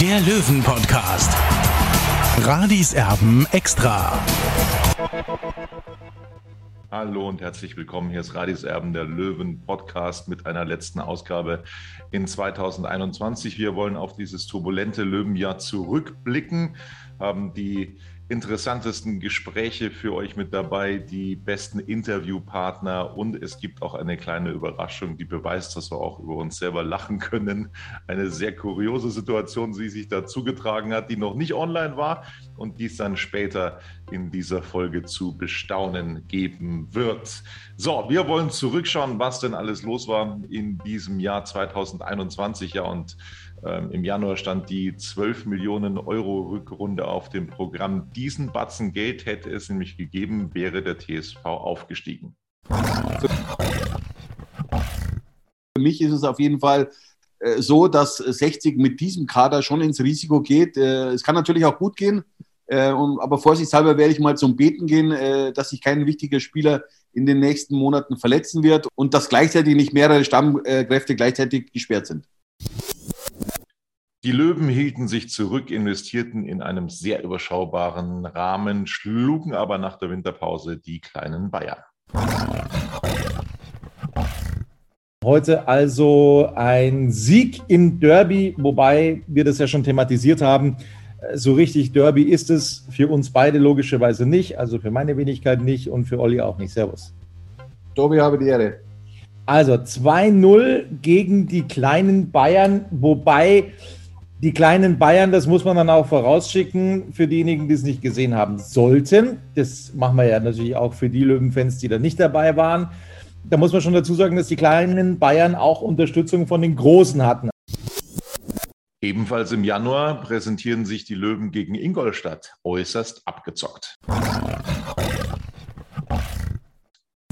der Löwen-Podcast. Radis Erben extra. Hallo und herzlich willkommen. Hier ist Radis Erben, der Löwen Podcast mit einer letzten Ausgabe in 2021. Wir wollen auf dieses turbulente Löwenjahr zurückblicken, haben die interessantesten Gespräche für euch mit dabei, die besten Interviewpartner und es gibt auch eine kleine Überraschung, die beweist, dass wir auch über uns selber lachen können. Eine sehr kuriose Situation, die sich da zugetragen hat, die noch nicht online war und die es dann später in dieser Folge zu bestaunen geben wird. So, wir wollen zurückschauen, was denn alles los war in diesem Jahr 2021. Ja, und ähm, Im Januar stand die 12 Millionen Euro Rückrunde auf dem Programm. Diesen Batzen Geld hätte es nämlich gegeben, wäre der TSV aufgestiegen. Für mich ist es auf jeden Fall äh, so, dass 60 mit diesem Kader schon ins Risiko geht. Äh, es kann natürlich auch gut gehen, äh, aber vorsichtshalber werde ich mal zum Beten gehen, dass sich kein wichtiger Spieler in den nächsten Monaten verletzen wird und dass gleichzeitig nicht mehrere Stammkräfte gleichzeitig gesperrt sind. Die Löwen hielten sich zurück, investierten in einem sehr überschaubaren Rahmen, schlugen aber nach der Winterpause die kleinen Bayern. Heute also ein Sieg im Derby, wobei wir das ja schon thematisiert haben. So richtig Derby ist es für uns beide logischerweise nicht, also für meine Wenigkeit nicht und für Olli auch nicht. Servus. Tobi, habe die Ehre. Also 2-0 gegen die kleinen Bayern, wobei die kleinen Bayern, das muss man dann auch vorausschicken für diejenigen, die es nicht gesehen haben sollten. Das machen wir ja natürlich auch für die Löwenfans, die da nicht dabei waren. Da muss man schon dazu sagen, dass die kleinen Bayern auch Unterstützung von den Großen hatten. Ebenfalls im Januar präsentieren sich die Löwen gegen Ingolstadt äußerst abgezockt.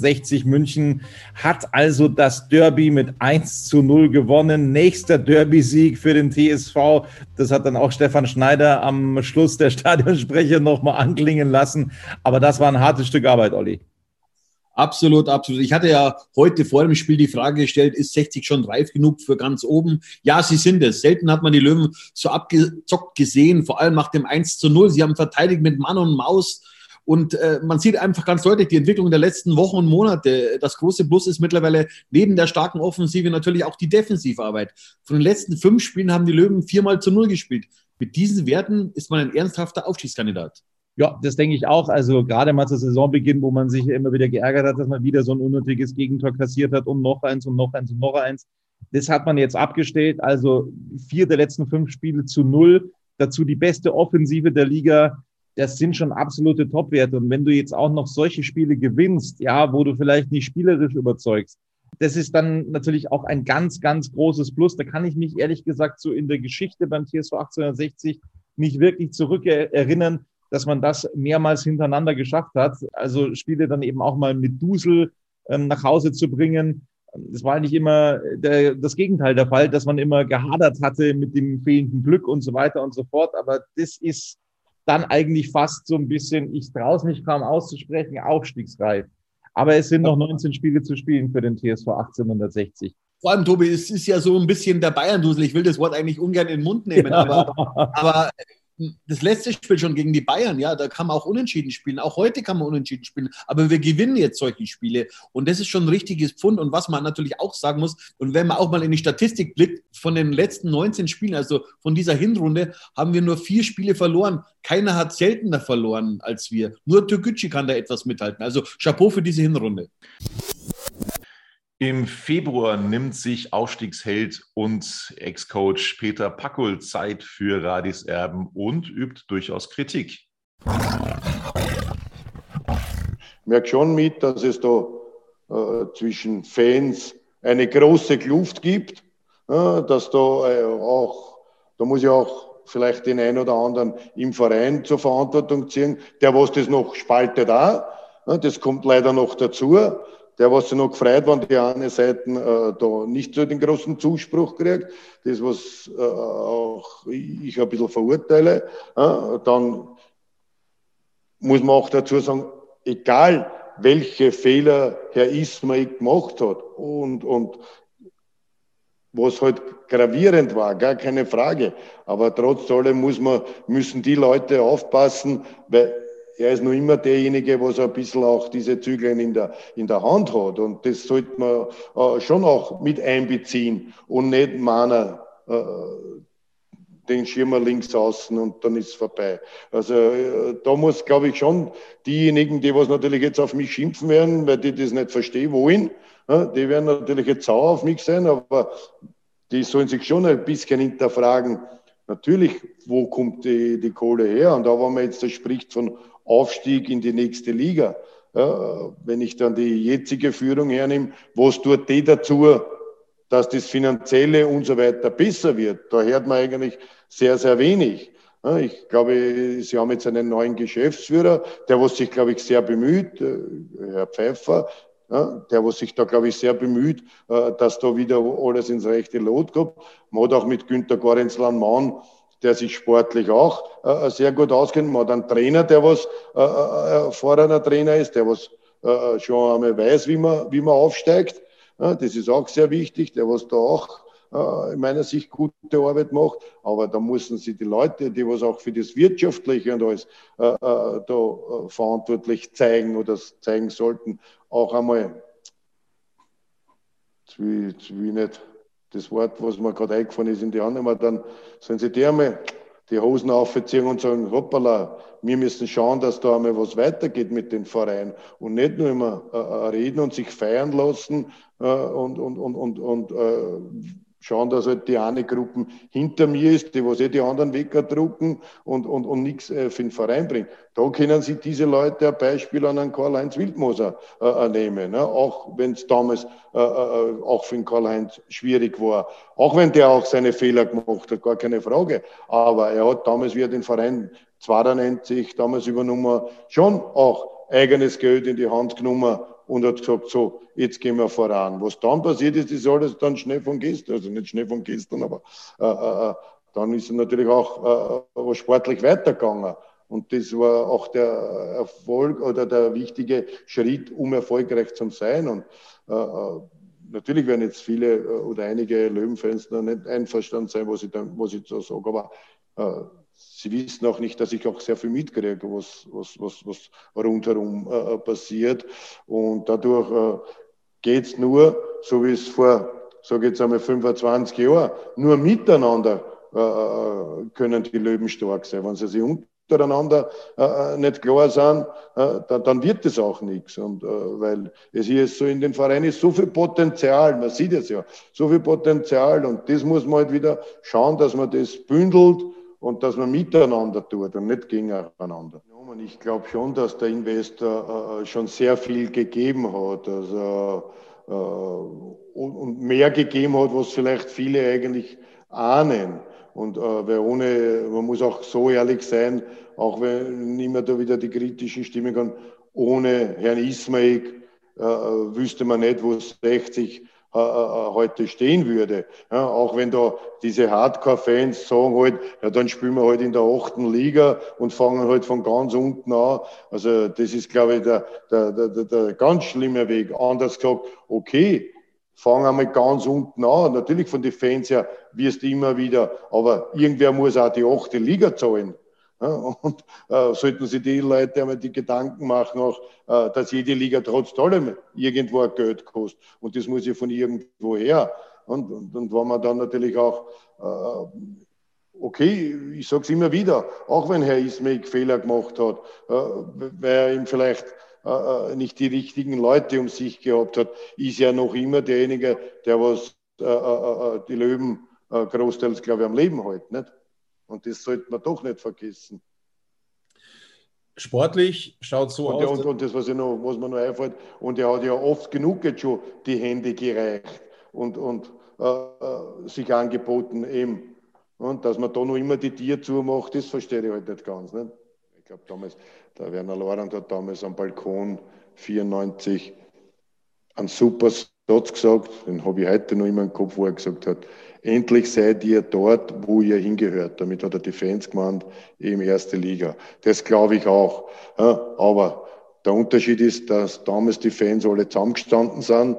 60 München hat also das Derby mit 1 zu 0 gewonnen. Nächster Derby-Sieg für den TSV. Das hat dann auch Stefan Schneider am Schluss der Stadionsprecher nochmal anklingen lassen. Aber das war ein hartes Stück Arbeit, Olli. Absolut, absolut. Ich hatte ja heute vor dem Spiel die Frage gestellt, ist 60 schon reif genug für ganz oben? Ja, sie sind es. Selten hat man die Löwen so abgezockt gesehen, vor allem nach dem 1 zu 0. Sie haben verteidigt mit Mann und Maus und äh, man sieht einfach ganz deutlich die Entwicklung der letzten Wochen und Monate. Das große Plus ist mittlerweile neben der starken Offensive natürlich auch die Defensivarbeit. Von den letzten fünf Spielen haben die Löwen viermal zu null gespielt. Mit diesen Werten ist man ein ernsthafter Aufstiegskandidat. Ja, das denke ich auch. Also gerade mal zu Saisonbeginn, wo man sich immer wieder geärgert hat, dass man wieder so ein unnötiges Gegentor kassiert hat und noch eins und noch eins und noch eins. Das hat man jetzt abgestellt. Also vier der letzten fünf Spiele zu null. Dazu die beste Offensive der Liga das sind schon absolute Topwerte. Und wenn du jetzt auch noch solche Spiele gewinnst, ja, wo du vielleicht nicht spielerisch überzeugst, das ist dann natürlich auch ein ganz, ganz großes Plus. Da kann ich mich ehrlich gesagt so in der Geschichte beim TSV 1860 nicht wirklich zurückerinnern, dass man das mehrmals hintereinander geschafft hat. Also Spiele dann eben auch mal mit Dusel ähm, nach Hause zu bringen. Es war nicht immer der, das Gegenteil der Fall, dass man immer gehadert hatte mit dem fehlenden Glück und so weiter und so fort. Aber das ist dann eigentlich fast so ein bisschen, ich traue es mich kaum auszusprechen, aufstiegsreif. Aber es sind noch 19 Spiele zu spielen für den TSV 1860. Vor allem, Tobi, es ist ja so ein bisschen der Bayern-Dusel. Ich will das Wort eigentlich ungern in den Mund nehmen, ja. aber, aber das letzte Spiel schon gegen die Bayern, ja, da kann man auch unentschieden spielen. Auch heute kann man unentschieden spielen. Aber wir gewinnen jetzt solche Spiele. Und das ist schon ein richtiges Pfund. Und was man natürlich auch sagen muss, und wenn man auch mal in die Statistik blickt, von den letzten 19 Spielen, also von dieser Hinrunde, haben wir nur vier Spiele verloren. Keiner hat seltener verloren als wir. Nur Türkgücü kann da etwas mithalten. Also Chapeau für diese Hinrunde. Im Februar nimmt sich Aufstiegsheld und Ex-Coach Peter Packel Zeit für Radis Erben und übt durchaus Kritik. Ich merke schon mit, dass es da äh, zwischen Fans eine große Kluft gibt, äh, dass da äh, auch da muss ich auch vielleicht den einen oder anderen im Verein zur Verantwortung ziehen. Der, was das noch spaltet, da, das kommt leider noch dazu. Der, was sich noch gefreut, wenn die eine Seite äh, da nicht so den großen Zuspruch kriegt, das, was äh, auch ich ein bisschen verurteile, äh, dann muss man auch dazu sagen, egal welche Fehler Herr Ismail gemacht hat und, und was halt gravierend war, gar keine Frage. Aber trotz allem muss man, müssen die Leute aufpassen, weil er ist noch immer derjenige, was ein bisschen auch diese Zügel in der, in der Hand hat. Und das sollte man äh, schon auch mit einbeziehen und nicht meinen, äh, den Schirmer links außen und dann ist es vorbei. Also äh, da muss, glaube ich, schon diejenigen, die was natürlich jetzt auf mich schimpfen werden, weil die das nicht verstehen wollen, die werden natürlich jetzt sauer auf mich sein, aber die sollen sich schon ein bisschen hinterfragen, natürlich, wo kommt die, die Kohle her? Und da, wenn man jetzt spricht von Aufstieg in die nächste Liga, ja, wenn ich dann die jetzige Führung hernehme, was tut die dazu, dass das Finanzielle und so weiter besser wird? Da hört man eigentlich sehr, sehr wenig. Ich glaube, Sie haben jetzt einen neuen Geschäftsführer, der was sich, glaube ich, sehr bemüht, äh, Herr Pfeiffer, ja, der, was sich da, glaube ich, sehr bemüht, äh, dass da wieder alles ins rechte Lot kommt. Man hat auch mit Günter Gorenzlan Mann, der sich sportlich auch äh, sehr gut auskennt. Man hat einen Trainer, der was äh, äh erfahrener Trainer ist, der was äh, schon einmal weiß, wie man, wie man aufsteigt. Ja, das ist auch sehr wichtig, der was da auch äh, in meiner Sicht gute Arbeit macht. Aber da müssen sie die Leute, die was auch für das Wirtschaftliche und alles äh, äh, da äh, verantwortlich zeigen oder zeigen sollten, auch einmal, jetzt will nicht das Wort, was mir gerade eingefallen ist, in die Hand nehmen, dann sollen sie die einmal die Hosen aufziehen und sagen, hoppala, wir müssen schauen, dass da einmal was weitergeht mit den Vereinen und nicht nur immer äh, äh reden und sich feiern lassen äh, und, und, und, und, und äh, schauen, dass halt die eine Gruppe hinter mir ist, die was eh die anderen wegdrucken und, und, und nichts äh, für den Verein bringt. Da können sich diese Leute ein Beispiel an einen Karl-Heinz Wildmoser äh, äh nehmen, ne? auch wenn es damals äh, äh, auch für den Karl-Heinz schwierig war. Auch wenn der auch seine Fehler gemacht hat, gar keine Frage. Aber er hat damals, wie er den Verein Zwarer nennt sich, damals übernommen, schon auch eigenes Geld in die Hand genommen und hat gesagt, so, jetzt gehen wir voran. Was dann passiert ist, ist alles dann schnell von gestern, also nicht schnell von gestern, aber äh, äh, äh dann ist es natürlich auch äh, sportlich weitergegangen. Und das war auch der Erfolg oder der wichtige Schritt, um erfolgreich zu sein. Und äh, äh natürlich werden jetzt viele äh, oder einige Löwenfans da nicht einverstanden sein, was ich, da, was ich so sage, aber äh, Sie wissen auch nicht, dass ich auch sehr viel mitkriege, was, was, was, was rundherum äh, passiert. Und dadurch äh, geht es nur, so wie es vor, sage ich jetzt einmal, 25 Jahren, nur miteinander äh, äh, können die Löwen stark sein. Wenn sie sich untereinander äh, nicht klar sind, äh, dann, dann, wird das auch nichts. Und äh, weil es hier ist so in den Vereinen ist so viel Potenzial, man sieht es ja, so viel Potenzial und das muss man halt wieder schauen, dass man das bündelt und dass man miteinander tut und nicht gegeneinander. Ich glaube schon, dass der Investor äh, schon sehr viel gegeben hat also, äh, und mehr gegeben hat, was vielleicht viele eigentlich ahnen. Und äh, weil ohne, man muss auch so ehrlich sein, auch wenn immer da wieder die kritischen Stimmen kommen, ohne Herrn Ismail äh, wüsste man nicht, wo 60 äh, äh, heute stehen würde. Ja, auch wenn da diese Hardcore-Fans sagen halt, ja, dann spielen wir halt in der achten Liga und fangen halt von ganz unten an. Also das ist, glaube ich, der, der, der, der ganz schlimme Weg. Anders gesagt, okay, fangen einmal ganz unten an. Natürlich von den Fans her wirst du immer wieder, aber irgendwer muss auch die achte Liga zahlen. Und äh, sollten sich die Leute einmal die Gedanken machen, auch, äh, dass jede Liga trotz allem irgendwo ein Geld kostet. Und das muss ja von irgendwo her. Und, und, und wenn man dann natürlich auch, äh, okay, ich sage es immer wieder, auch wenn Herr Ismail Fehler gemacht hat, äh, weil er ihm vielleicht äh, äh, nicht die richtigen Leute um sich gehabt hat, ist ja noch immer derjenige, der was die Löwen großteils, glaube ich, am Leben hält. Nicht? Und das sollte man doch nicht vergessen. Sportlich schaut so und, aus. Und, und, das, was, ich noch, was mir noch einfällt, und er hat ja oft genug jetzt schon die Hände gereicht und, und äh, äh sich angeboten, eben. Und dass man da noch immer die Tier zumacht, das verstehe ich halt nicht ganz. Nicht? Ich glaube, damals, der Werner Lorand hat damals am Balkon 94 einen super Satz gesagt, den habe ich heute noch immer im Kopf, wo er gesagt hat, endlich seid ihr dort, wo ihr hingehört. Damit hat er die Fans gemeint, eben erste Liga. Das glaube ich auch. Aber der Unterschied ist, dass damals die Fans alle zusammengestanden sind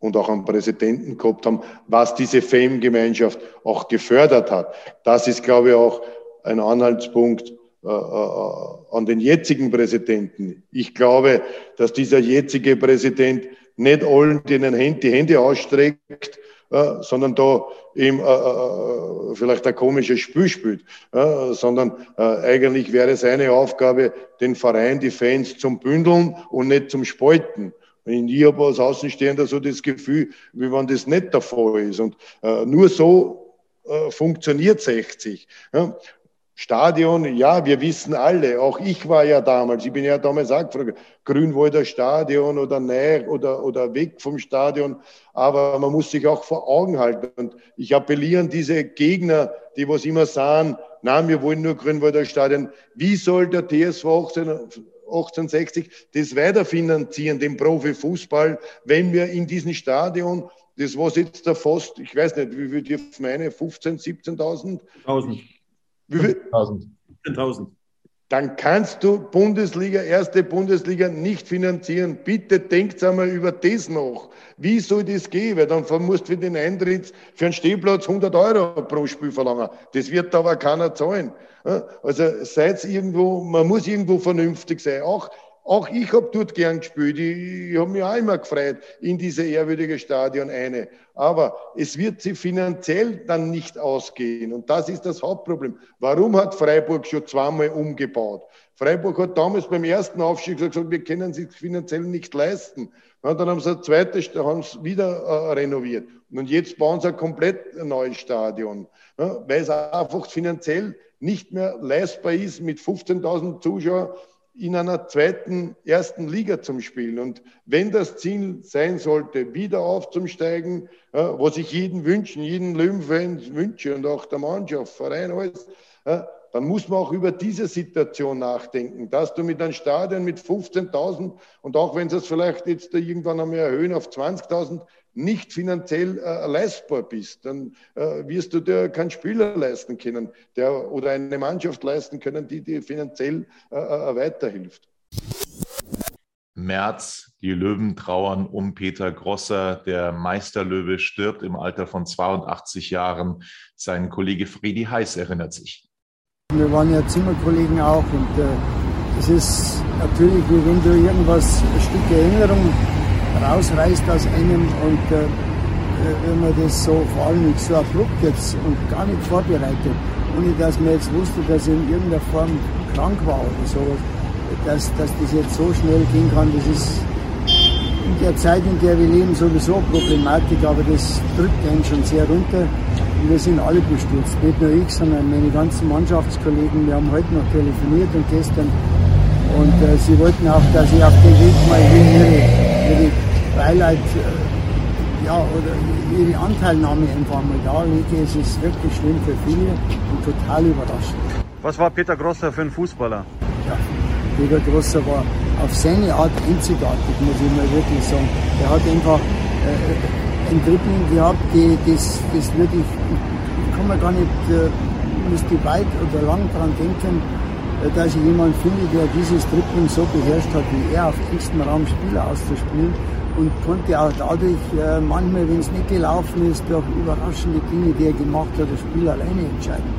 und auch einen Präsidenten gehabt haben, was diese Fame-Gemeinschaft auch gefördert hat. Das ist, glaube ich, auch ein Anhaltspunkt äh, äh, an den jetzigen Präsidenten. Ich glaube, dass dieser jetzige Präsident nicht allen, denen die Hände ausstreckt, äh, sondern da eben äh, äh, vielleicht ein komisches Spiel spielt, äh, sondern äh, eigentlich wäre seine Aufgabe, den Verein, die Fans zum Bündeln und nicht zum Spalten. Ich habe als Außenstehender so das Gefühl, wie wenn das nicht der Fall ist. Und äh, nur so äh, funktioniert 60. Ja. Stadion, ja, wir wissen alle, auch ich war ja damals, ich bin ja damals auch gefragt, Grünwalder Stadion oder näher oder, oder weg vom Stadion, aber man muss sich auch vor Augen halten. Und ich appelliere an diese Gegner, die was immer sagen, nein, wir wollen nur Grünwalder Stadion. Wie soll der TSV 18, 1860 das weiterfinanzieren, den Profifußball, wenn wir in diesem Stadion das was jetzt da fast, ich weiß nicht, wie viel dürfen meine, 15, 17.000? 1000. Wie viel? 1000. Dann kannst du Bundesliga, erste Bundesliga nicht finanzieren. Bitte denkt einmal über das noch. Wie soll das gehen? Weil dann musst du für den Eintritt für einen Stehplatz 100 Euro pro Spiel verlangen. Das wird aber keiner zahlen. Also seid irgendwo, man muss irgendwo vernünftig sein. Auch auch ich habe dort gern gespielt. Ich, ich habe mich auch immer gefreut in diese ehrwürdige Stadion eine. Aber es wird sie finanziell dann nicht ausgehen. Und das ist das Hauptproblem. Warum hat Freiburg schon zweimal umgebaut? Freiburg hat damals beim ersten Aufstieg gesagt, wir können es finanziell nicht leisten. Und dann haben sie ein zweites, haben sie wieder äh, renoviert. Und jetzt bauen sie ein komplett neues Stadion, ja, weil es einfach finanziell nicht mehr leistbar ist, mit 15.000 Zuschauern in einer zweiten, ersten Liga zum Spielen. Und wenn das Ziel sein sollte, wieder aufzusteigen, was ich jeden wünschen, jeden Löwenfans wünsche und auch der Mannschaft, Verein, alles, dann muss man auch über diese Situation nachdenken, dass du mit einem Stadion mit 15.000 und auch wenn sie es vielleicht jetzt irgendwann einmal erhöhen auf 20.000, nicht finanziell äh, leistbar bist, dann äh, wirst du dir keinen Spieler leisten können der, oder eine Mannschaft leisten können, die dir finanziell äh, äh weiterhilft. März, die Löwen trauern um Peter Grosser. Der Meisterlöwe stirbt im Alter von 82 Jahren. Sein Kollege Fredi Heiß erinnert sich. Wir waren ja Zimmerkollegen auch und äh, es ist natürlich, wie wenn du irgendwas, ein Stück Erinnerung rausreißt aus einem und äh, wenn man das so, vor allem nicht so abrupt jetzt und gar nicht vorbereitet, ohne dass man jetzt wusste, dass er in irgendeiner Form krank war oder sowas, dass, dass das jetzt so schnell gehen kann, das ist in der Zeit, in der wir leben, sowieso Problematik, aber das drückt einen schon sehr runter. Wir sind alle bestürzt, nicht nur ich, sondern meine ganzen Mannschaftskollegen. Wir haben heute noch telefoniert und gestern. Und äh, sie wollten auch, dass ich auf den Weg mal ihre, ihre Beileid äh, ja, oder ihre Anteilnahme einfach mal darlege. Es ist wirklich schlimm für viele und total überraschend. Was war Peter Grosser für ein Fußballer? Ja, Peter Grosser war auf seine Art einzigartig, muss ich mal wirklich sagen. Er hat einfach äh, ein Dribbling gehabt, die, das, das würde ich, ich kann mir gar nicht, äh, müsste weit oder lang daran denken, äh, dass ich jemanden finde, der dieses Dribbling so beherrscht hat, wie er auf engstem Raum Spieler auszuspielen und konnte auch dadurch äh, manchmal, wenn es nicht gelaufen ist, durch überraschende Dinge, die er gemacht hat, das Spiel alleine entscheiden.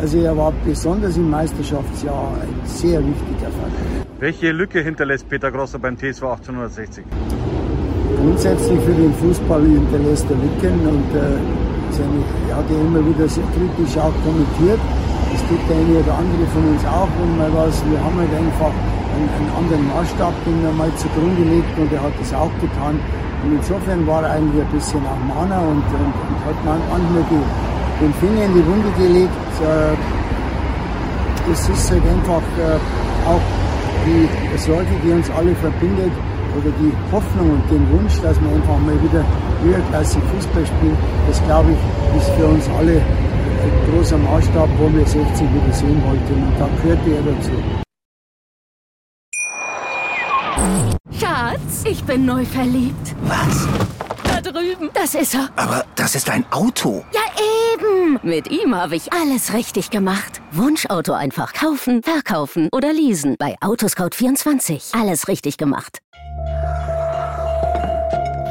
Also er war besonders im Meisterschaftsjahr ein sehr wichtiger Faktor. Welche Lücke hinterlässt Peter Grosser beim TSV 1860? Grundsätzlich für den Fußball hinterlässt er Lücken und äh, er hat ja immer wieder sehr kritisch auch kommentiert. Das tut der eine oder andere von uns auch, wenn man was, wir haben halt einfach einen, einen anderen Maßstab, den er mal zugrunde legt und er hat das auch getan. Und insofern war er eigentlich ein bisschen auch Mahner und, und, und hat manchmal die, den Finger in die Wunde gelegt. Äh, das ist halt einfach äh, auch die Sorge, die uns alle verbindet, oder die Hoffnung und den Wunsch, dass man einfach mal wieder höherklassig Fußball spielt, das glaube ich, ist für uns alle ein großer Maßstab, wo wir 60 wieder sehen wollten. Und da gehörte er dazu. Schatz, ich bin neu verliebt. Was? Da drüben. Das ist er. Aber das ist ein Auto. Ja, eben. Mit ihm habe ich alles richtig gemacht. Wunschauto einfach kaufen, verkaufen oder leasen. Bei Autoscout24. Alles richtig gemacht.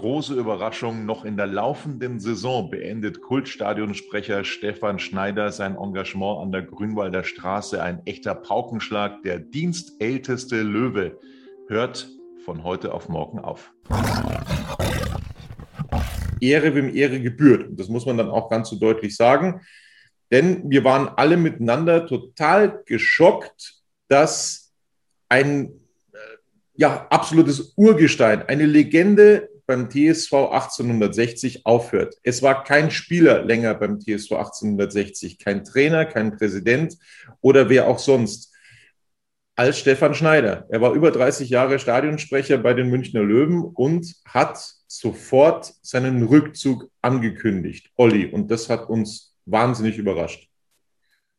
Große Überraschung, noch in der laufenden Saison beendet Kultstadionsprecher Stefan Schneider sein Engagement an der Grünwalder Straße. Ein echter Paukenschlag, der dienstälteste Löwe hört von heute auf morgen auf. Ehre, wem Ehre gebührt. Das muss man dann auch ganz so deutlich sagen. Denn wir waren alle miteinander total geschockt, dass ein ja, absolutes Urgestein, eine Legende beim TSV 1860 aufhört. Es war kein Spieler länger beim TSV 1860, kein Trainer, kein Präsident oder wer auch sonst, als Stefan Schneider. Er war über 30 Jahre Stadionsprecher bei den Münchner Löwen und hat sofort seinen Rückzug angekündigt. Olli, und das hat uns wahnsinnig überrascht.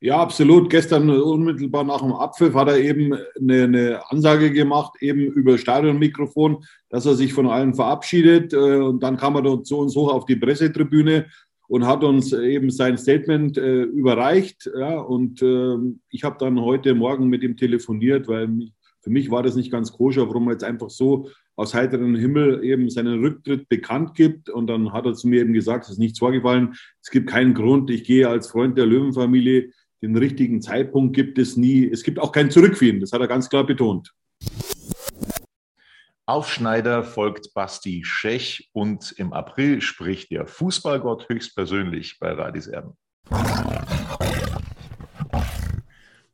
Ja, absolut. Gestern unmittelbar nach dem Abpfiff hat er eben eine, eine, Ansage gemacht, eben über Stadionmikrofon, dass er sich von allen verabschiedet. Äh, und dann kam er zu uns hoch auf die Pressetribüne und hat uns eben sein Statement äh, überreicht. Ja, und äh, ich habe dann heute Morgen mit ihm telefoniert, weil für mich war das nicht ganz koscher, warum er jetzt einfach so aus heiterem Himmel eben seinen Rücktritt bekannt gibt. Und dann hat er zu mir eben gesagt, es ist nichts vorgefallen, es gibt keinen Grund, ich gehe als Freund der Löwenfamilie den richtigen Zeitpunkt gibt es nie. Es gibt auch kein Zurück für ihn, das hat er ganz klar betont. Auf Schneider folgt Basti Schech und im April spricht der Fußballgott höchstpersönlich bei Radis Erben.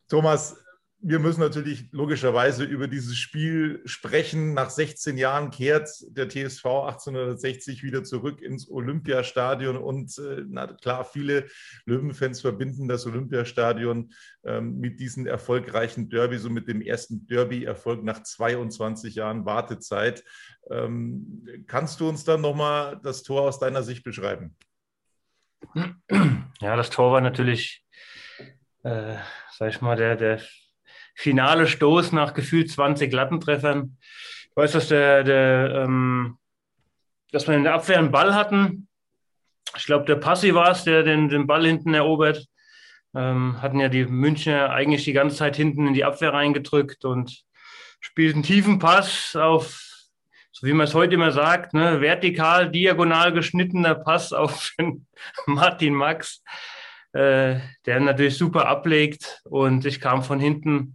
Thomas, wir müssen natürlich logischerweise über dieses Spiel sprechen. Nach 16 Jahren kehrt der TSV 1860 wieder zurück ins Olympiastadion. Und äh, na klar, viele Löwenfans verbinden das Olympiastadion ähm, mit diesem erfolgreichen Derby, so mit dem ersten Derby-Erfolg nach 22 Jahren Wartezeit. Ähm, kannst du uns dann nochmal das Tor aus deiner Sicht beschreiben? Ja, das Tor war natürlich, äh, sag ich mal, der, der finale Stoß nach gefühlt 20 Lattentreffern. Ich weiß, dass, der, der, ähm, dass wir in der Abwehr einen Ball hatten. Ich glaube, der Passi war es, der den, den Ball hinten erobert. Ähm, hatten ja die Münchner eigentlich die ganze Zeit hinten in die Abwehr reingedrückt und spielten tiefen Pass auf, so wie man es heute immer sagt, ne, vertikal, diagonal geschnittener Pass auf Martin Max, äh, der natürlich super ablegt und ich kam von hinten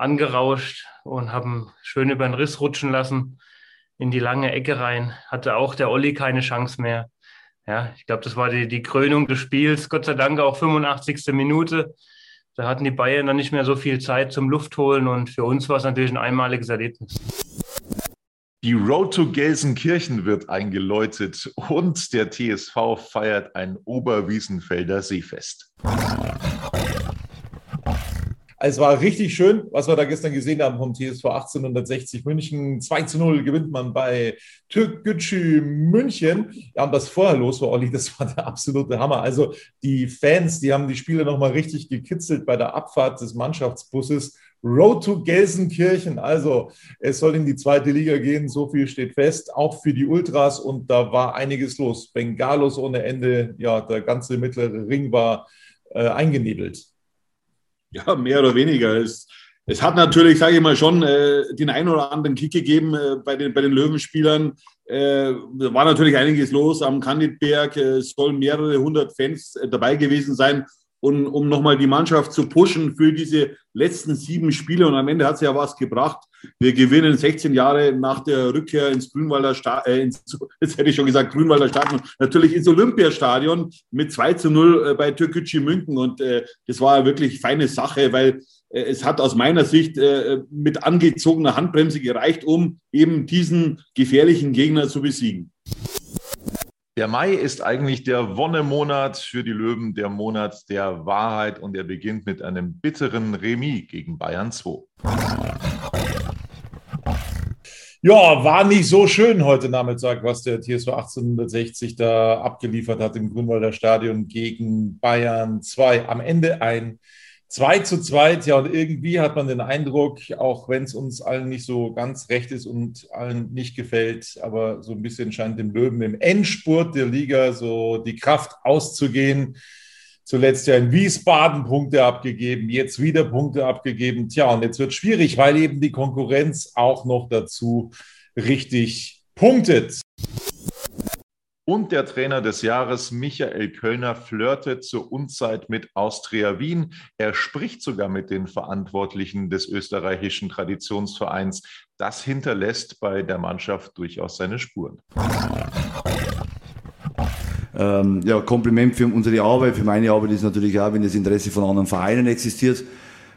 angerauscht und haben schön über den Riss rutschen lassen in die lange Ecke rein. Hatte auch der Olli keine Chance mehr. Ja, ich glaube, das war die, die Krönung des Spiels. Gott sei Dank auch 85. Minute. Da hatten die Bayern dann nicht mehr so viel Zeit zum Luftholen und für uns war es natürlich ein einmaliges Erlebnis. Die Road to Gelsenkirchen wird eingeläutet und der TSV feiert ein Oberwiesenfelder Seefest. Es war richtig schön, was wir da gestern gesehen haben vom TSV 1860 München. 2 zu 0 gewinnt man bei Türk Gücü München. Ja, und was vorher los war, Olli, das war der absolute Hammer. Also die Fans, die haben die Spiele nochmal richtig gekitzelt bei der Abfahrt des Mannschaftsbusses. Road to Gelsenkirchen. Also es soll in die zweite Liga gehen, so viel steht fest, auch für die Ultras und da war einiges los. Bengalos ohne Ende, ja, der ganze mittlere Ring war äh, eingenebelt. Ja, mehr oder weniger. Es, es hat natürlich, sage ich mal, schon äh, den einen oder anderen Kick gegeben äh, bei, den, bei den Löwenspielern. Äh, war natürlich einiges los am Kandidberg. Äh, es sollen mehrere hundert Fans äh, dabei gewesen sein, um, um nochmal die Mannschaft zu pushen für diese letzten sieben Spiele. Und am Ende hat es ja was gebracht. Wir gewinnen 16 Jahre nach der Rückkehr ins Grünwalder Stadion, äh, jetzt hätte ich schon gesagt Grünwalder Stadion, natürlich ins Olympiastadion mit 2 zu 0 äh, bei Türkgücü München. Und äh, das war wirklich feine Sache, weil äh, es hat aus meiner Sicht äh, mit angezogener Handbremse gereicht, um eben diesen gefährlichen Gegner zu besiegen. Der Mai ist eigentlich der Wonnemonat für die Löwen, der Monat der Wahrheit und er beginnt mit einem bitteren Remis gegen Bayern 2. Ja, war nicht so schön heute Nachmittag, was der TSV 1860 da abgeliefert hat im Grünwalder Stadion gegen Bayern 2. Am Ende ein 2 zu 2, ja, und irgendwie hat man den Eindruck, auch wenn es uns allen nicht so ganz recht ist und allen nicht gefällt, aber so ein bisschen scheint dem Löwen im Endspurt der Liga so die Kraft auszugehen. Zuletzt ja in Wiesbaden Punkte abgegeben, jetzt wieder Punkte abgegeben. Tja, und jetzt wird schwierig, weil eben die Konkurrenz auch noch dazu richtig punktet. Und der Trainer des Jahres, Michael Kölner, flirtet zur Unzeit mit Austria Wien. Er spricht sogar mit den Verantwortlichen des österreichischen Traditionsvereins. Das hinterlässt bei der Mannschaft durchaus seine Spuren. Ähm, ja, Kompliment für unsere Arbeit. Für meine Arbeit ist natürlich auch, wenn das Interesse von anderen Vereinen existiert.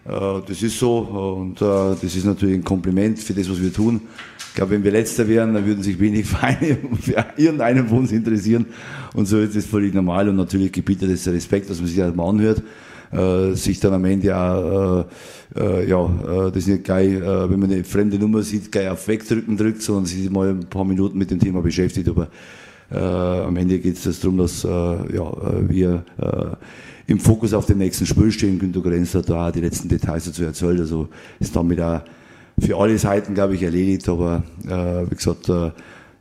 Äh, das ist so und äh, das ist natürlich ein Kompliment für das, was wir tun. Ich glaube, wenn wir Letzter wären, dann würden sich wenig Vereine für irgendeinen von uns interessieren. Und so ist das völlig normal. Und natürlich gebietet es Respekt, dass man sich das mal anhört. Äh, sich dann am Ende auch, äh, äh, ja, äh, das ist nicht geil, äh, wenn man eine fremde Nummer sieht, geil auf Wegdrücken drückt, sondern sich mal ein paar Minuten mit dem Thema beschäftigt. Aber äh, am Ende geht es darum, dass äh, ja, wir äh, im Fokus auf dem nächsten Spiel stehen. Günter Grenz hat da auch die letzten Details dazu erzählt. Also ist damit auch für alle Seiten, glaube ich, erledigt. Aber äh, wie gesagt, äh,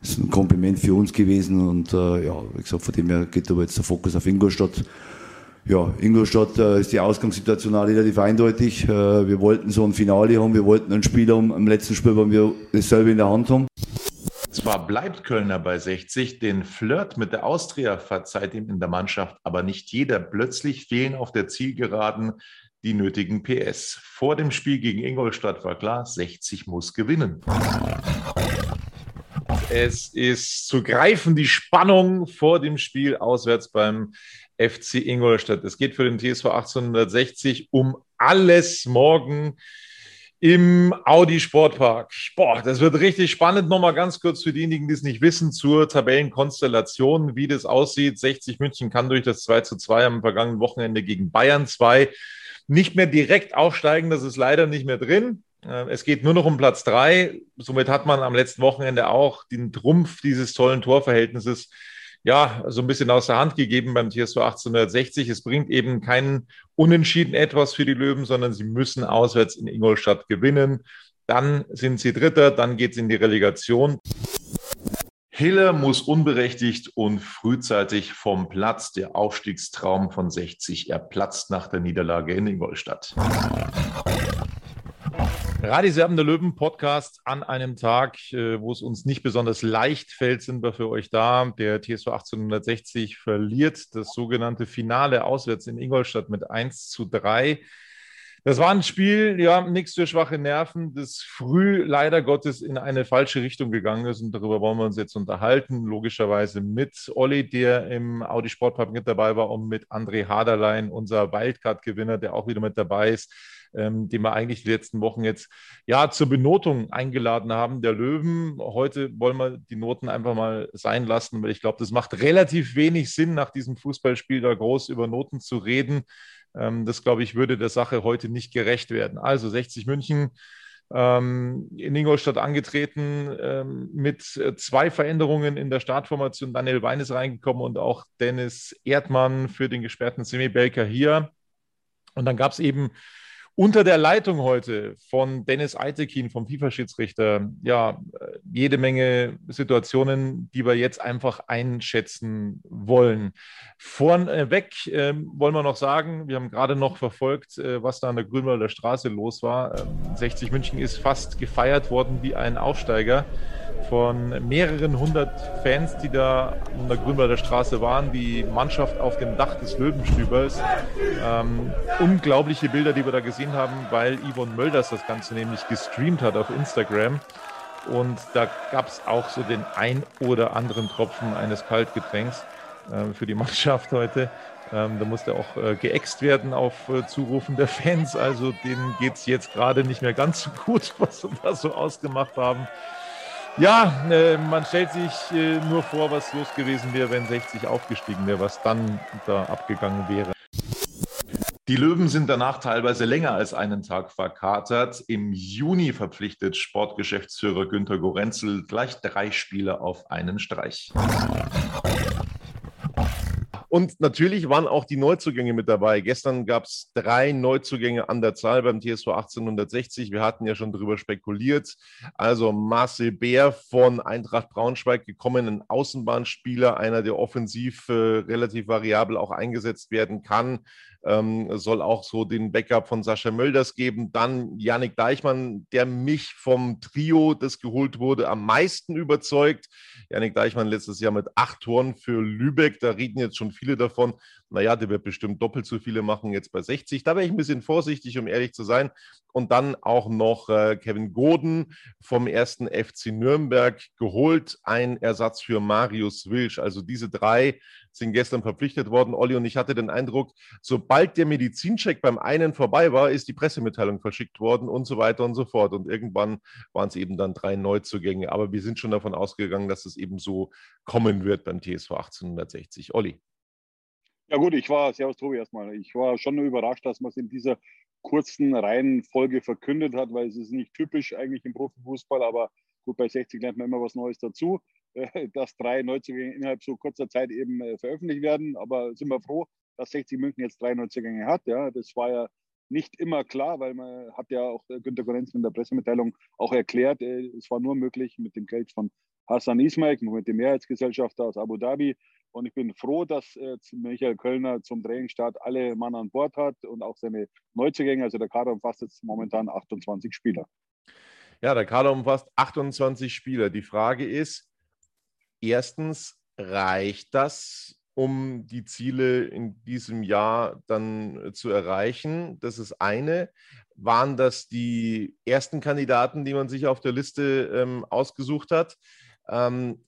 ist ein Kompliment für uns gewesen und äh, ja, wie gesagt, von dem her geht aber jetzt der Fokus auf Ingolstadt. Ja, Ingolstadt äh, ist die Ausgangssituation auch relativ eindeutig. Äh, wir wollten so ein Finale haben, wir wollten einen Spieler um, im letzten Spiel, wenn wir dasselbe in der Hand haben. Zwar bleibt Kölner bei 60, den Flirt mit der Austria verzeiht ihm in der Mannschaft aber nicht jeder. Plötzlich fehlen auf der Zielgeraden die nötigen PS. Vor dem Spiel gegen Ingolstadt war klar, 60 muss gewinnen. Es ist zu greifen, die Spannung vor dem Spiel auswärts beim FC Ingolstadt. Es geht für den TSV 1860 um alles morgen im Audi Sportpark. Boah, das wird richtig spannend. Nochmal ganz kurz für diejenigen, die es nicht wissen, zur Tabellenkonstellation, wie das aussieht. 60 München kann durch das 2 zu 2 am vergangenen Wochenende gegen Bayern 2 nicht mehr direkt aufsteigen. Das ist leider nicht mehr drin. Äh, es geht nur noch um Platz drei. Somit hat man am letzten Wochenende auch den Trumpf dieses tollen Torverhältnisses ja, so ein bisschen aus der Hand gegeben beim TSV 1860. Es bringt eben keinen Unentschieden etwas für die Löwen, sondern sie müssen auswärts in Ingolstadt gewinnen. Dann sind sie Dritter, dann geht es in die Relegation. Hiller muss unberechtigt und frühzeitig vom Platz. Der Aufstiegstraum von 60 erplatzt nach der Niederlage in Ingolstadt. Radiserben der Löwen Podcast an einem Tag, äh, wo es uns nicht besonders leicht fällt, sind wir für euch da. Der TSV 1860 verliert das sogenannte Finale auswärts in Ingolstadt mit 1 zu 3. Das war ein Spiel, ja, nichts für schwache Nerven, das früh leider Gottes in eine falsche Richtung gegangen ist. Und darüber wollen wir uns jetzt unterhalten. Logischerweise mit Olli, der im Audi Sportpark mit dabei war, und mit André Haderlein, unser Wildcard-Gewinner, der auch wieder mit dabei ist ähm, den wir eigentlich die letzten Wochen jetzt ja zur Benotung eingeladen haben, der Löwen. Heute wollen wir die Noten einfach mal sein lassen, weil ich glaube, das macht relativ wenig Sinn, nach diesem Fußballspiel da groß über Noten zu reden. Ähm, das, glaube ich, würde der Sache heute nicht gerecht werden. Also 60 München ähm, in Ingolstadt angetreten ähm, mit äh, zwei Veränderungen in der Startformation. Daniel Wein ist reingekommen und auch Dennis Erdmann für den gesperrten Semi-Belker hier. Und dann gab es eben unter der Leitung heute von Dennis Eitekin vom FIFA-Schiedsrichter, ja, jede Menge Situationen, die wir jetzt einfach einschätzen wollen. Vorneweg äh, wollen wir noch sagen, wir haben gerade noch verfolgt, äh, was da an der Grünwalder Straße los war. Ähm, 60 München ist fast gefeiert worden wie ein Aufsteiger von mehreren hundert Fans, die da an der Grünwalder Straße waren, die Mannschaft auf dem Dach des Löwenstübers. Ähm, unglaubliche Bilder, die wir da gesehen haben, weil Yvonne Mölders das Ganze nämlich gestreamt hat auf Instagram. Und da gab es auch so den ein oder anderen Tropfen eines Kaltgetränks äh, für die Mannschaft heute. Ähm, da musste auch äh, geäxt werden auf äh, Zurufen der Fans. Also denen geht es jetzt gerade nicht mehr ganz so gut, was sie da so ausgemacht haben. Ja, äh, man stellt sich äh, nur vor, was los gewesen wäre, wenn 60 aufgestiegen wäre, was dann da abgegangen wäre. Die Löwen sind danach teilweise länger als einen Tag verkatert. Im Juni verpflichtet Sportgeschäftsführer Günter Gorenzel gleich drei Spieler auf einen Streich. Und natürlich waren auch die Neuzugänge mit dabei. Gestern gab es drei Neuzugänge an der Zahl beim TSV 1860. Wir hatten ja schon darüber spekuliert. Also Marcel Bär von Eintracht Braunschweig gekommen, ein Außenbahnspieler, einer, der offensiv äh, relativ variabel auch eingesetzt werden kann ähm, soll auch so den Backup von Sascha Mölders geben. Dann Yannick Deichmann, der mich vom Trio, das geholt wurde, am meisten überzeugt. Yannick Deichmann letztes Jahr mit acht Toren für Lübeck. Da reden jetzt schon viele davon. Naja, der wird bestimmt doppelt so viele machen jetzt bei 60. Da wäre ich ein bisschen vorsichtig, um ehrlich zu sein. Und dann auch noch äh, Kevin Goden vom ersten FC Nürnberg geholt. Ein Ersatz für Marius Wilsch. Also diese drei sind gestern verpflichtet worden. Olli und ich hatte den Eindruck, sobald der Medizincheck beim einen vorbei war, ist die Pressemitteilung verschickt worden und so weiter und so fort. Und irgendwann waren es eben dann drei Neuzugänge. Aber wir sind schon davon ausgegangen, dass es eben so kommen wird beim TSV 1860. Olli. Ja gut, ich war, Servus Tobi erstmal, ich war schon überrascht, dass man es in dieser kurzen Reihenfolge verkündet hat, weil es ist nicht typisch eigentlich im Profifußball, aber gut, bei 60 lernt man immer was Neues dazu. dass drei Neuzugänge innerhalb so kurzer Zeit eben äh, veröffentlicht werden. Aber sind wir froh, dass 60 München jetzt drei Neuzugänge hat. Ja, das war ja nicht immer klar, weil man hat ja auch äh, Günter Gorenz in der Pressemitteilung auch erklärt, äh, es war nur möglich mit dem Geld von Hassan Ismail, mit dem Mehrheitsgesellschafter aus Abu Dhabi. Und ich bin froh, dass Michael Kölner zum Trainingsstart alle Mann an Bord hat und auch seine Neuzugänge. Also der Kader umfasst jetzt momentan 28 Spieler. Ja, der Kader umfasst 28 Spieler. Die Frage ist, erstens, reicht das, um die Ziele in diesem Jahr dann äh, zu erreichen? Das ist eine. Waren das die ersten Kandidaten, die man sich auf der Liste ähm, ausgesucht hat? Ähm,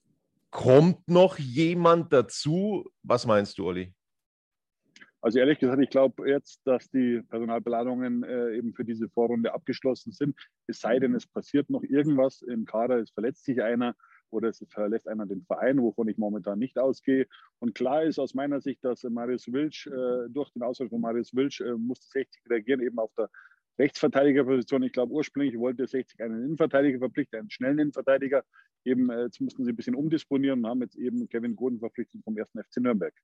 kommt noch jemand dazu? Was meinst du, Olli? Also ehrlich gesagt, ich glaube jetzt, dass die Personalplanungen äh, eben für diese Vorrunde abgeschlossen sind. Es sei denn, es passiert noch irgendwas im Kader, es verletzt sich einer oder es verlässt einer den Verein, wovon ich momentan nicht ausgehe. Und klar ist aus meiner Sicht, dass Marius Wilsch, äh, durch den Ausfall von Marius Wilsch, äh, musste 60 reagieren, eben auf der Rechtsverteidigerposition. Ich glaube, ursprünglich wollte 60 einen Innenverteidiger verpflichten, einen schnellen Innenverteidiger. Eben, äh, jetzt mussten sie ein bisschen umdisponieren und haben jetzt eben Kevin Goden verpflichtet vom 1. FC Nürnberg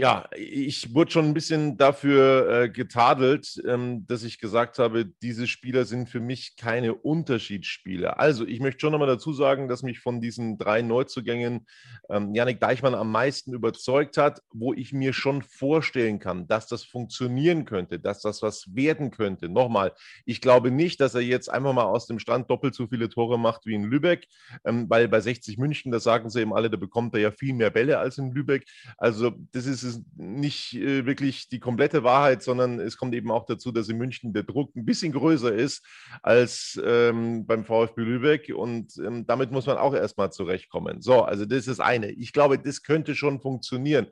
ja, ich wurde schon ein bisschen dafür äh, getadelt, ähm, dass ich gesagt habe, diese Spieler sind für mich keine Unterschiedsspieler. Also, ich möchte schon nochmal dazu sagen, dass mich von diesen drei Neuzugängen ähm, Janik Deichmann am meisten überzeugt hat, wo ich mir schon vorstellen kann, dass das funktionieren könnte, dass das was werden könnte. Nochmal, ich glaube nicht, dass er jetzt einfach mal aus dem Stand doppelt so viele Tore macht wie in Lübeck, ähm, weil bei 60 München, da sagen sie eben alle, da bekommt er ja viel mehr Bälle als in Lübeck. Also, das ist ist nicht äh, wirklich die komplette Wahrheit, sondern es kommt eben auch dazu, dass in München der Druck ein bisschen größer ist als ähm, beim VfB Lübeck und ähm, damit muss man auch erstmal zurechtkommen. So, also das ist das eine. Ich glaube, das könnte schon funktionieren.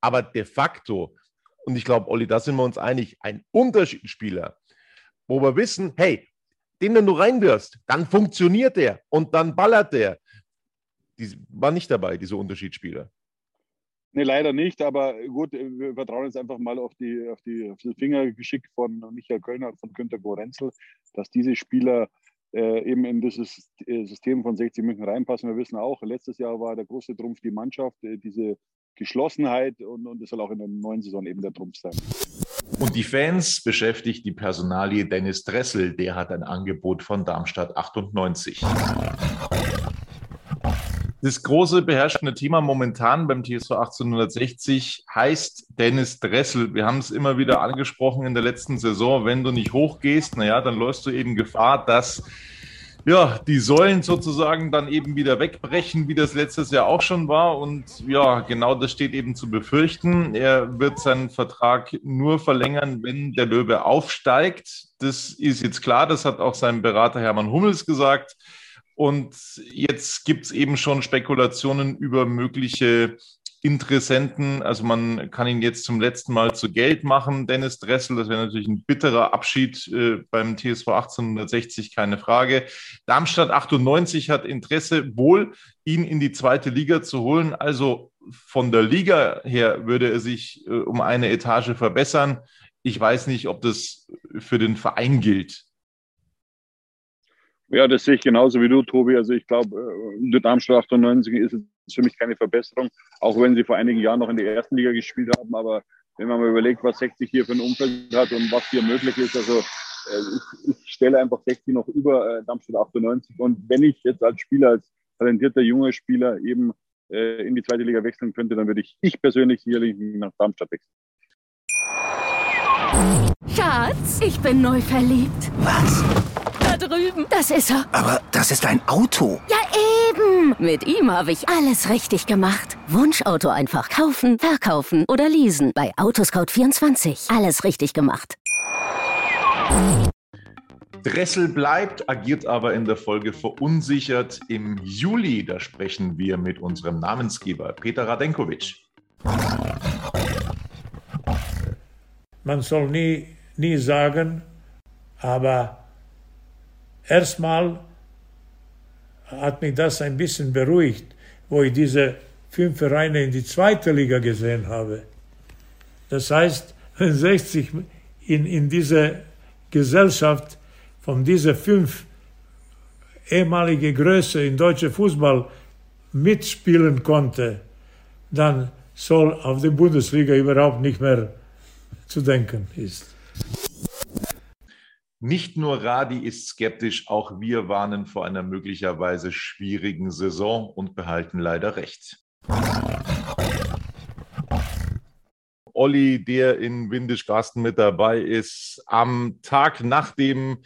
Aber de facto, und ich glaube, Olli, da sind wir uns einig, ein Unterschiedsspieler, wo wir wissen, hey, den, wenn du reinwirfst, dann funktioniert der und dann ballert der. Die war nicht dabei, diese Unterschiedsspieler. Nee, leider nicht, aber gut, wir vertrauen jetzt einfach mal auf, die, auf, die, auf das Fingergeschick von Michael Kölner und von Günter Gorenzel, dass diese Spieler äh, eben in dieses äh, System von 60 München reinpassen. Wir wissen auch, letztes Jahr war der große Trumpf die Mannschaft, äh, diese Geschlossenheit und, und das soll auch in der neuen Saison eben der Trumpf sein. Und die Fans beschäftigt die Personalie Dennis Dressel, der hat ein Angebot von Darmstadt 98. Das große beherrschende Thema momentan beim TSV 1860 heißt Dennis Dressel. Wir haben es immer wieder angesprochen in der letzten Saison. Wenn du nicht hochgehst, naja, dann läufst du eben Gefahr, dass ja, die sollen sozusagen dann eben wieder wegbrechen, wie das letztes Jahr auch schon war. Und ja, genau das steht eben zu befürchten. Er wird seinen Vertrag nur verlängern, wenn der Löwe aufsteigt. Das ist jetzt klar, das hat auch sein Berater Hermann Hummels gesagt. Und jetzt gibt es eben schon Spekulationen über mögliche Interessenten. Also man kann ihn jetzt zum letzten Mal zu Geld machen, Dennis Dressel. Das wäre natürlich ein bitterer Abschied äh, beim TSV 1860, keine Frage. Darmstadt 98 hat Interesse, wohl ihn in die zweite Liga zu holen. Also von der Liga her würde er sich äh, um eine Etage verbessern. Ich weiß nicht, ob das für den Verein gilt. Ja, das sehe ich genauso wie du, Tobi. Also ich glaube, Darmstadt 98 ist für mich keine Verbesserung, auch wenn sie vor einigen Jahren noch in der ersten Liga gespielt haben. Aber wenn man mal überlegt, was 60 hier für ein Umfeld hat und was hier möglich ist, also äh, ich, ich, stelle einfach 60 noch über äh, Darmstadt 98. Und wenn ich jetzt als Spieler, als talentierter junger Spieler eben äh, in die zweite Liga wechseln könnte, dann würde ich, ich persönlich sicherlich nach Darmstadt wechseln. Schatz, ich bin neu verliebt. Was? Drüben. Das ist er. Aber das ist ein Auto. Ja, eben. Mit ihm habe ich alles richtig gemacht. Wunschauto einfach kaufen, verkaufen oder leasen. Bei Autoscout24. Alles richtig gemacht. Dressel bleibt, agiert aber in der Folge verunsichert. Im Juli, da sprechen wir mit unserem Namensgeber Peter Radenkovic. Man soll nie, nie sagen, aber erstmal hat mich das ein bisschen beruhigt, wo ich diese fünf Vereine in die zweite Liga gesehen habe. Das heißt, wenn 60 in, in diese Gesellschaft von dieser fünf ehemalige Größe in deutscher Fußball mitspielen konnte, dann soll auf die Bundesliga überhaupt nicht mehr zu denken ist. Nicht nur Radi ist skeptisch, auch wir warnen vor einer möglicherweise schwierigen Saison und behalten leider recht. Olli, der in Windisch-Garsten mit dabei ist, am Tag nach dem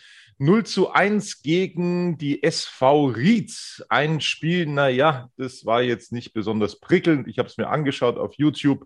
0 zu 1 gegen die SV Ried. Ein Spiel, naja, das war jetzt nicht besonders prickelnd. Ich habe es mir angeschaut auf YouTube.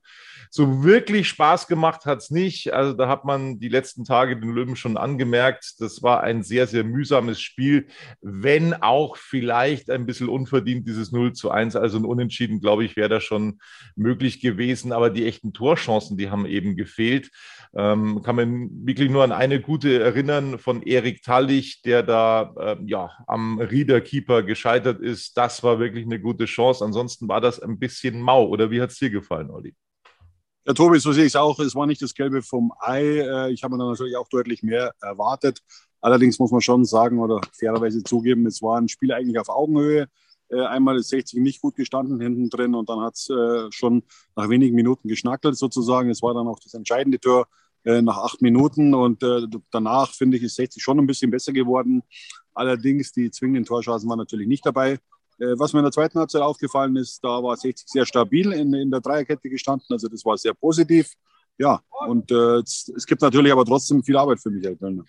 So wirklich Spaß gemacht hat es nicht. Also da hat man die letzten Tage den Löwen schon angemerkt. Das war ein sehr, sehr mühsames Spiel, wenn auch vielleicht ein bisschen unverdient dieses 0 zu 1. Also ein Unentschieden, glaube ich, wäre da schon möglich gewesen. Aber die echten Torchancen, die haben eben gefehlt. Ähm, kann man wirklich nur an eine gute erinnern von Erik Tallich, der da äh, ja, am Rieder-Keeper gescheitert ist. Das war wirklich eine gute Chance. Ansonsten war das ein bisschen mau. Oder wie hat es dir gefallen, Olli? Ja, Tobi, so sehe ich es auch. Es war nicht das Gelbe vom Ei. Äh, ich habe mir dann natürlich auch deutlich mehr erwartet. Allerdings muss man schon sagen oder fairerweise zugeben, es war ein Spiel eigentlich auf Augenhöhe. Äh, einmal ist 60 nicht gut gestanden hinten drin und dann hat es äh, schon nach wenigen Minuten geschnackelt sozusagen. Es war dann auch das entscheidende Tor äh, nach acht Minuten. Und danach, finde ich, ist 60 schon ein bisschen besser geworden. Allerdings, die zwingenden Torschancen waren natürlich nicht dabei. Was mir in der zweiten Halbzeit aufgefallen ist, da war 60 sehr stabil in, in der Dreierkette gestanden. Also das war sehr positiv. Ja, und es, es, gibt natürlich aber trotzdem viel Arbeit für Michael Kölner.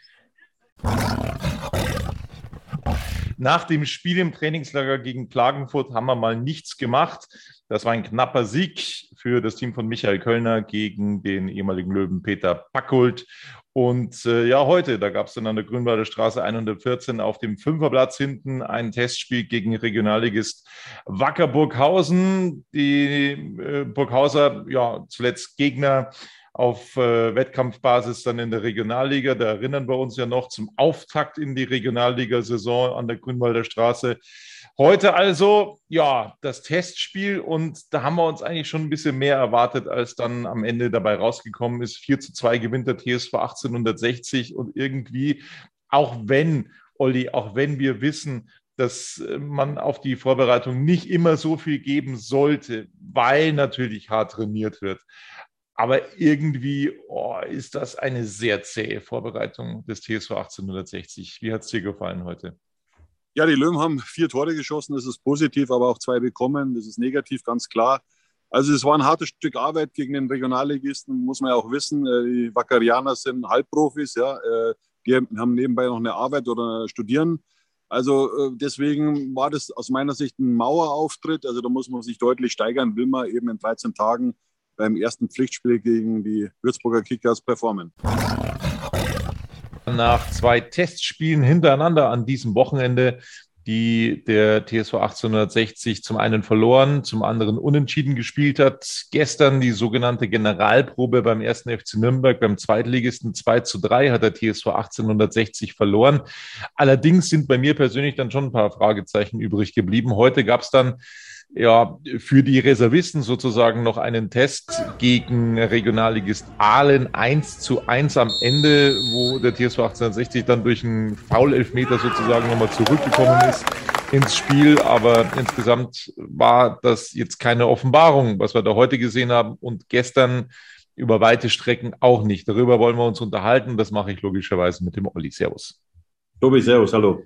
Nach dem Spiel im Trainingslager gegen Klagenfurt haben wir mal nichts gemacht. Das war ein knapper Sieg für das Team von Michael Kölner gegen den ehemaligen Löwen Peter Packult. Und äh, ja, heute, da gab es dann an der Grünwalder Straße 114 auf dem Fünferplatz hinten ein Testspiel gegen Regionalligist Wacker Burghausen. Die äh, Burghauser, ja, zuletzt Gegner auf äh, Wettkampfbasis dann in der Regionalliga. Da erinnern wir uns ja noch zum Auftakt in die Regionalliga-Saison an der Grünwalder Straße. Heute also, ja, das Testspiel und da haben wir uns eigentlich schon ein bisschen mehr erwartet, als dann am Ende dabei rausgekommen ist. 4 zu 2 gewinnt der TSV 1860 und irgendwie, auch wenn, Olli, auch wenn wir wissen, dass man auf die Vorbereitung nicht immer so viel geben sollte, weil natürlich hart trainiert wird. Aber irgendwie oh, ist das eine sehr zähe Vorbereitung des TSV 1860. Wie hat es dir gefallen heute? Ja, die Löwen haben vier Tore geschossen, das ist positiv, aber auch zwei bekommen, das ist negativ, ganz klar. Also es war ein hartes Stück Arbeit gegen den Regionalligisten, muss man ja auch wissen. Äh, die Wackerianer sind Halbprofis, ja. Äh, die haben nebenbei noch eine Arbeit oder studieren. Also äh, deswegen war das aus meiner Sicht ein Mauerauftritt. Also da muss man sich deutlich steigern, will man eben in 13 Tagen beim ersten Pflichtspiel gegen die Würzburger Kickers performen. Nach zwei Testspielen hintereinander an diesem Wochenende die der TSV 1860 zum einen verloren, zum anderen unentschieden gespielt hat. Gestern die sogenannte Generalprobe beim ersten FC Nürnberg, beim Zweitligisten 2 zu 3 hat der TSV 1860 verloren. Allerdings sind bei mir persönlich dann schon ein paar Fragezeichen übrig geblieben. Heute gab es dann ja, für die Reservisten sozusagen noch einen Test gegen Regionalligist Aalen 1 zu 1 am Ende, wo der TSV 1860 dann durch einen Foul-Elfmeter sozusagen nochmal zurückgekommen ist ins Spiel. Aber insgesamt war das jetzt keine Offenbarung, was wir da heute gesehen haben und gestern über weite Strecken auch nicht. Darüber wollen wir uns unterhalten. Das mache ich logischerweise mit dem Olli. Servus. Tobi, servus, hallo.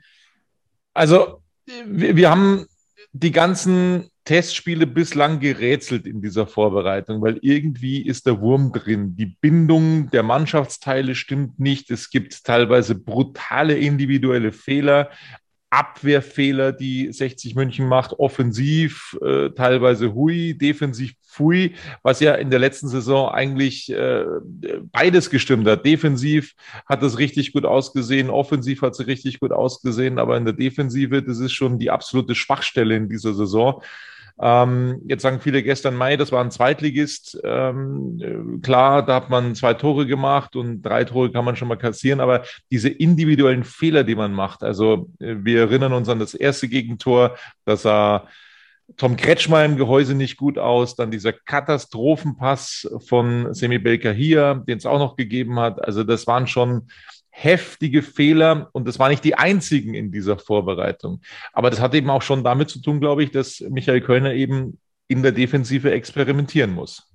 Also, wir, wir haben die ganzen Testspiele bislang gerätselt in dieser Vorbereitung, weil irgendwie ist der Wurm drin. Die Bindung der Mannschaftsteile stimmt nicht. Es gibt teilweise brutale individuelle Fehler. Abwehrfehler, die 60 München macht, offensiv äh, teilweise hui, defensiv pfui, was ja in der letzten Saison eigentlich äh, beides gestimmt hat. Defensiv hat es richtig gut ausgesehen, offensiv hat es richtig gut ausgesehen, aber in der Defensive, das ist schon die absolute Schwachstelle in dieser Saison. Ähm, jetzt sagen viele gestern Mai, das war ein Zweitligist. Ähm, äh, klar, da hat man zwei Tore gemacht und drei Tore kann man schon mal kassieren, aber diese individuellen Fehler, die man macht, also äh, wir erinnern uns an das erste Gegentor, das sah Tom Kretschmer im Gehäuse nicht gut aus, dann dieser Katastrophenpass von Semi Belka hier, den es auch noch gegeben hat. Also das waren schon heftige Fehler und das waren nicht die einzigen in dieser Vorbereitung. Aber das hat eben auch schon damit zu tun, glaube ich, dass Michael Kölner eben in der Defensive experimentieren muss.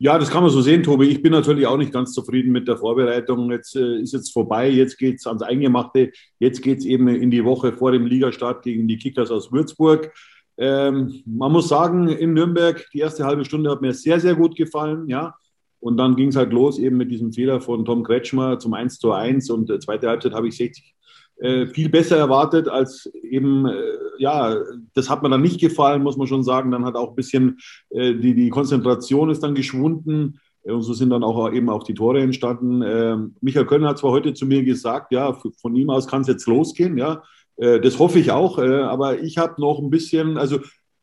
Ja, das kann man so sehen, Tobi. Ich bin natürlich auch nicht ganz zufrieden mit der Vorbereitung. Jetzt äh, ist jetzt vorbei, jetzt geht es ans Eingemachte. Jetzt geht es eben in die Woche vor dem Ligastart gegen die Kickers aus Würzburg. Ähm, man muss sagen, in Nürnberg, die erste halbe Stunde hat mir sehr, sehr gut gefallen. Ja, und dann ging es halt los eben mit diesem Fehler von Tom Kretschmer zum 1 zu 1 und äh, zweite Halbzeit habe ich 60 äh, viel besser erwartet als eben, äh, ja, das hat mir dann nicht gefallen, muss man schon sagen. Dann hat auch ein bisschen äh, die, die Konzentration ist dann geschwunden. Äh, und so sind dann auch eben auch die Tore entstanden. Ähm, Michael Kölner hat zwar heute zu mir gesagt, ja, von ihm aus kann es jetzt losgehen, ja. Äh, das hoffe ich auch, aber ich habe noch ein bisschen, also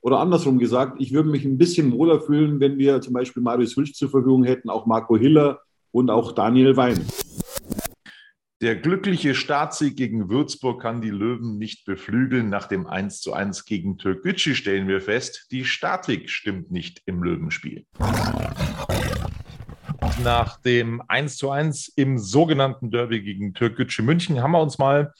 oder andersrum gesagt, ich würde mich ein bisschen wohler fühlen, wenn wir zum Beispiel Marius Hülsch zur Verfügung hätten, auch Marco Hiller und auch Daniel Wein. Der glückliche Startsieg gegen Würzburg kann die Löwen nicht beflügeln. Nach dem 1 zu 1 gegen Türkgücü stellen wir fest, die Statik stimmt nicht im Löwenspiel. Nach dem 1 zu 1 im sogenannten Derby gegen Türkgücü München haben wir uns mal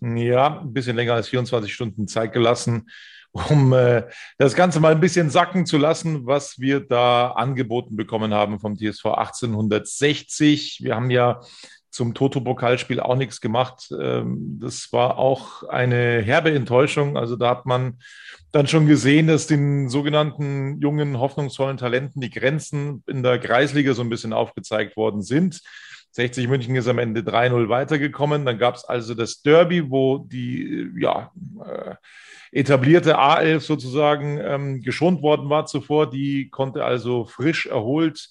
ja, ein bisschen länger als 24 Stunden Zeit gelassen, um äh, das Ganze mal ein bisschen sacken zu lassen, was wir da angeboten bekommen haben vom TSV 1860. Wir haben ja zum Toto-Pokalspiel auch nichts gemacht. Ähm, das war auch eine herbe Enttäuschung. Also da hat man dann schon gesehen, dass den sogenannten jungen, hoffnungsvollen Talenten die Grenzen in der Kreisliga so ein bisschen aufgezeigt worden sind. 60 München ist am Ende 3-0 weitergekommen. Dann gab es also das Derby, wo die ja, äh, etablierte A11 sozusagen ähm, geschont worden war zuvor. Die konnte also frisch erholt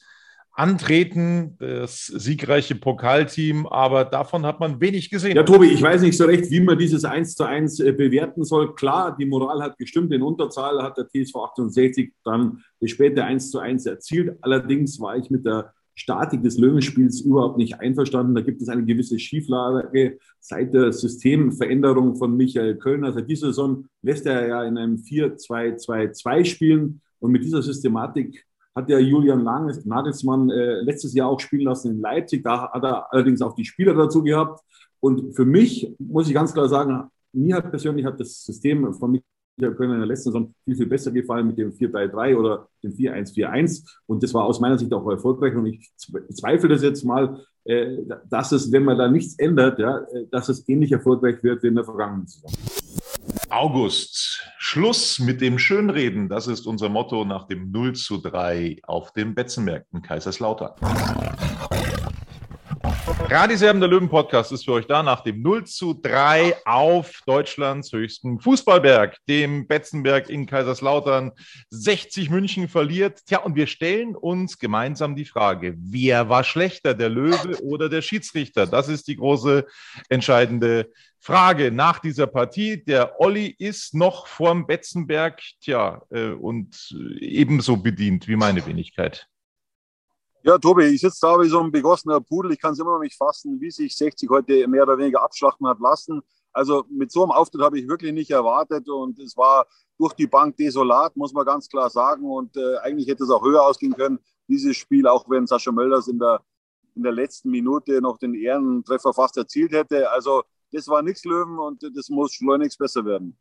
antreten, das siegreiche Pokalteam, aber davon hat man wenig gesehen. Ja, Tobi, ich weiß nicht so recht, wie man dieses 1 zu 1 äh, bewerten soll. Klar, die Moral hat gestimmt, in Unterzahl hat der TSV 68 dann das späte 1 zu 1 erzielt. Allerdings war ich mit der Statik des Löwenspiels überhaupt nicht einverstanden. Da gibt es eine gewisse Schieflage seit der Systemveränderung von Michael Kölner. Seit dieser Saison lässt er ja in einem 4-2-2-2 spielen. Und mit dieser Systematik hat der Julian Nagelsmann äh, letztes Jahr auch spielen lassen in Leipzig. Da hat er allerdings auch die Spieler dazu gehabt. Und für mich muss ich ganz klar sagen, mir persönlich hat das System von Michael Kölner in der letzten Saison viel, viel besser gefallen mit dem 4-3-3 oder dem 4-1-4-1. Und das war aus meiner Sicht auch erfolgreich. Und ich zweifle das jetzt mal, äh, dass es, wenn man da nichts ändert, ja, äh, dass es ähnlich erfolgreich wird wie in der vergangenen Saison. August. Schluss mit dem Schönreden. Das ist unser Motto nach dem 0 zu 3 auf den Betzenmärkten Kaiserslautern. Radiserben der Löwen Podcast ist für euch da nach dem 0 zu 3 auf Deutschlands höchsten Fußballberg, dem Betzenberg in Kaiserslautern. 60 München verliert. Tja, und wir stellen uns gemeinsam die Frage, wer war schlechter, der Löwe oder der Schiedsrichter? Das ist die große entscheidende Frage nach dieser Partie. Der Olli ist noch vorm Betzenberg, tja, äh, und ebenso bedient wie meine Wenigkeit. Ja, Tobi, ich sitze da wie so ein begossener Pudel. Ich kann es immer noch nicht fassen, wie sich 60 heute mehr oder weniger abschlachten hat lassen. Also mit so einem Auftritt habe ich wirklich nicht erwartet und es war durch die Bank desolat, muss man ganz klar sagen. Und äh, eigentlich hätte es auch höher ausgehen können, dieses Spiel, auch wenn Sascha Mölders in der, in der letzten Minute noch den Ehrentreffer fast erzielt hätte. Also das war nichts Löwen und das muss schleunigst besser werden.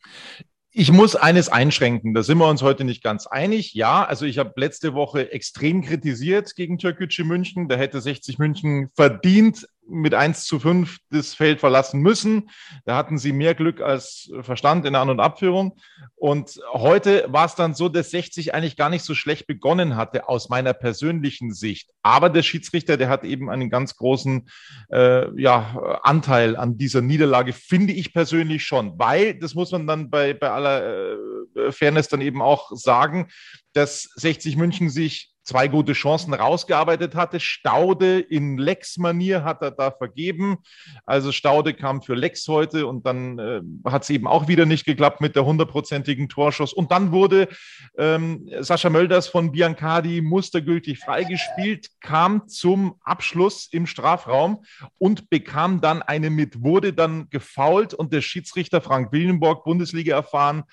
Ich muss eines einschränken, da sind wir uns heute nicht ganz einig. Ja, also ich habe letzte Woche extrem kritisiert gegen Türkgücü München. Da hätte 60 München verdient mit 1 zu 5 das Feld verlassen müssen. Da hatten sie mehr Glück als Verstand in der An- und Abführung. Und heute war es dann so, dass 60 eigentlich gar nicht so schlecht begonnen hatte aus meiner persönlichen Sicht. Aber der Schiedsrichter, der hat eben einen ganz großen äh, ja, Anteil an dieser Niederlage, finde ich persönlich schon. Weil, das muss man dann bei, bei aller äh, Fairness dann eben auch sagen, dass 60 München sich zwei gute Chancen rausgearbeitet hatte. Staude in Lex-Manier hat er da vergeben. Also Staude kam für Lex heute und dann äh, hat es eben auch wieder nicht geklappt mit der hundertprozentigen Torschuss. Und dann wurde ähm, Sascha Mölders von Biancardi mustergültig freigespielt, kam zum Abschluss im Strafraum und bekam dann eine mit, wurde dann gefault und der Schiedsrichter Frank Willenborg, Bundesliga erfahren,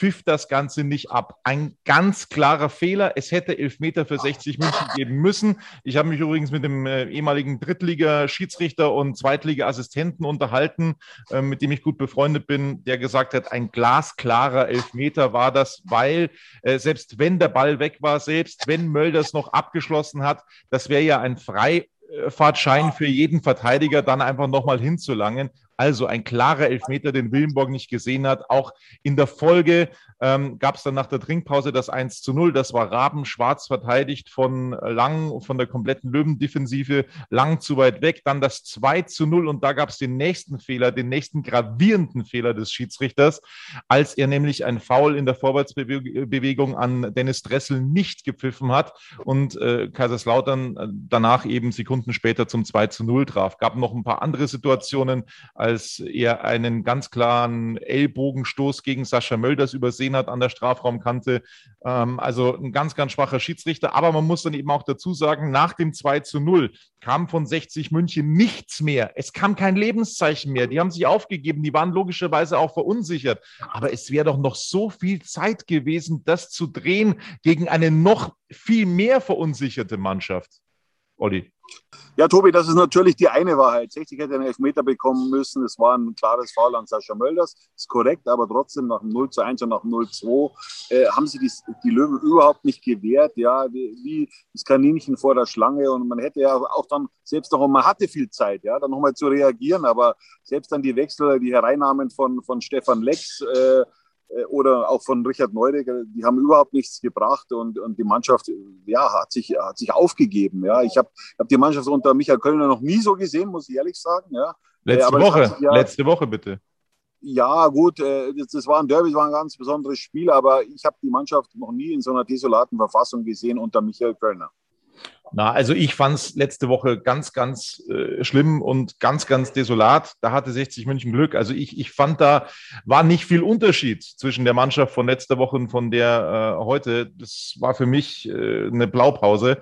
pfiff das Ganze nicht ab. Ein ganz klarer Fehler. Es hätte Elfmeter für 60 München geben müssen. Ich habe mich übrigens mit dem äh, ehemaligen Drittliga-Schiedsrichter und Zweitliga-Assistenten unterhalten, äh, mit dem ich gut befreundet bin, der gesagt hat, ein glasklarer Elfmeter war das, weil äh, selbst wenn der Ball weg war, selbst wenn Mölders noch abgeschlossen hat, das wäre ja ein Freifahrtschein für jeden Verteidiger, dann einfach nochmal hinzulangen. Also ein klarer Elfmeter, den Willenborg nicht gesehen hat. Auch in der Folge ähm, gab es dann nach der Trinkpause das 1 zu 0. Das war Raben schwarz verteidigt von Lang, von der kompletten Löwendefensive, Lang zu weit weg. Dann das 2 zu 0 und da gab es den nächsten Fehler, den nächsten gravierenden Fehler des Schiedsrichters, als er nämlich ein Foul in der Vorwärtsbewegung an Dennis Dressel nicht gepfiffen hat und äh, Kaiserslautern äh, danach eben Sekunden später zum 2 zu 0 traf. Gab noch ein paar andere Situationen, als er einen ganz klaren Ellbogenstoß gegen Sascha Mölders übersehen hat an der Strafraumkante. Ähm, also ein ganz, ganz schwacher Schiedsrichter. Aber man muss dann eben auch dazu sagen, nach dem 2 zu 0 kam von 60 München nichts mehr. Es kam kein Lebenszeichen mehr. Die haben sich aufgegeben. Die waren logischerweise auch verunsichert. Aber es wäre doch noch so viel Zeit gewesen, das zu drehen gegen eine noch viel mehr verunsicherte Mannschaft. Olli. Ja, Tobi, das ist natürlich die eine Wahrheit. 60 hätte einen Elfmeter bekommen müssen. Es war ein klares Foul an Sascha Mölders. Ist korrekt, aber trotzdem nach dem 0 zu 1 und nach dem 0 zu 2 äh, haben sie die, die Löwen überhaupt nicht gewehrt. Ja, wie, wie, das Kaninchen vor der Schlange. Und man hätte ja auch dann, selbst noch, man hatte viel Zeit, ja, dann nochmal zu reagieren. Aber selbst dann die Wechsel, die Hereinnahmen von, von Stefan Lex, äh, oder auch von Richard Neudecker, die haben überhaupt nichts gebracht und, und die Mannschaft ja, hat, sich, hat sich aufgegeben. Ja. Ich habe hab die Mannschaft unter Michael Kölner noch nie so gesehen, muss ich ehrlich sagen. Ja. Letzte äh, Woche, ja, letzte Woche bitte. Ja, gut, äh, das, das war ein Derby, das war ein ganz besonderes Spiel, aber ich habe die Mannschaft noch nie in so einer desolaten Verfassung gesehen unter Michael Kölner. Na, also ich fand es letzte Woche ganz, ganz äh, schlimm und ganz, ganz desolat. Da hatte 60 München Glück. Also ich, ich fand, da war nicht viel Unterschied zwischen der Mannschaft von letzter Woche und von der äh, heute. Das war für mich äh, eine Blaupause.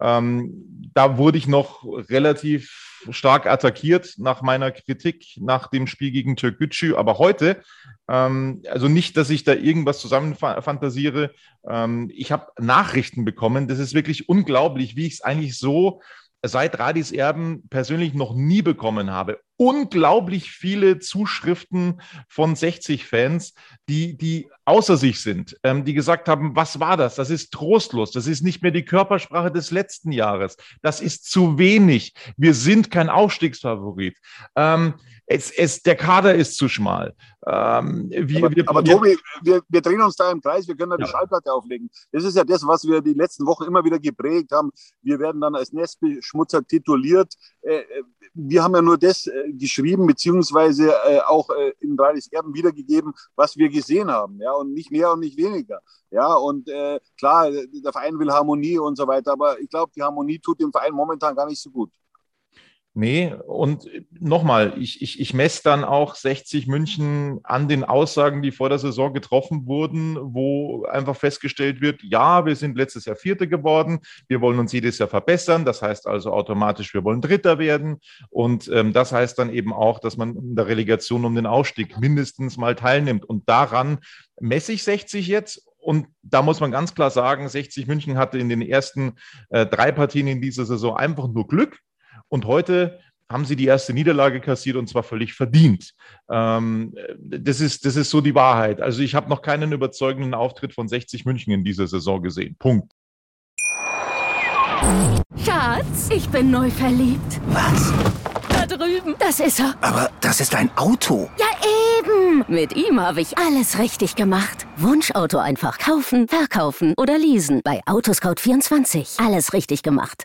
Ähm, da wurde ich noch relativ stark attackiert nach meiner Kritik nach dem Spiel gegen Türkgücü. Aber heute, ähm, also nicht, dass ich da irgendwas zusammenfantasiere. Ähm, ich habe Nachrichten bekommen. Das ist wirklich unglaublich, wie ich es eigentlich so seit Radis Erben persönlich noch nie bekommen habe. Unglaublich viele Zuschriften von 60-Fans, die, die außer sich sind, ähm, die gesagt haben, was war das? Das ist trostlos. Das ist nicht mehr die Körpersprache des letzten Jahres. Das ist zu wenig. Wir sind kein Aufstiegsfavorit. Ähm, es, es, der Kader ist zu schmal. Ähm, wir, aber, wir, aber wir, Tobi, wir, wir drehen uns da im Kreis, wir können da die ja. Schallplatte auflegen. Das ist ja das, was wir die letzten Wochen immer wieder geprägt haben. Wir werden dann als Nestbeschmutzer tituliert. Äh, äh, wir haben ja nur das äh, geschrieben, beziehungsweise auch in Radis Erben wiedergegeben, was wir gesehen haben. Ja, und nicht mehr und nicht weniger. Ja, und äh, klar, der Verein will Harmonie und so weiter, aber ich glaube, die Harmonie tut dem Verein momentan gar nicht so gut. Nee, und nochmal, ich, ich, ich messe dann auch 60 München an den Aussagen, die vor der Saison getroffen wurden, wo einfach festgestellt wird, ja, wir sind letztes Jahr Vierte geworden, wir wollen uns jedes Jahr verbessern, das heißt also automatisch, wir wollen Dritter werden. Und ähm, das heißt dann eben auch, dass man in der Relegation um den Ausstieg mindestens mal teilnimmt. Und daran messe ich 60 jetzt. Und da muss man ganz klar sagen, 60 München hatte in den ersten äh, drei Partien in dieser Saison einfach nur Glück. Und heute haben sie die erste Niederlage kassiert und zwar völlig verdient. Ähm, das, ist, das ist so die Wahrheit. Also ich habe noch keinen überzeugenden Auftritt von 60 München in dieser Saison gesehen. Punkt. Schatz, ich bin neu verliebt. Was? Da drüben. Das ist er. Aber das ist ein Auto. Ja, eben. Mit ihm habe ich alles richtig gemacht. Wunschauto einfach kaufen, verkaufen oder leasen. Bei Autoscout24. Alles richtig gemacht.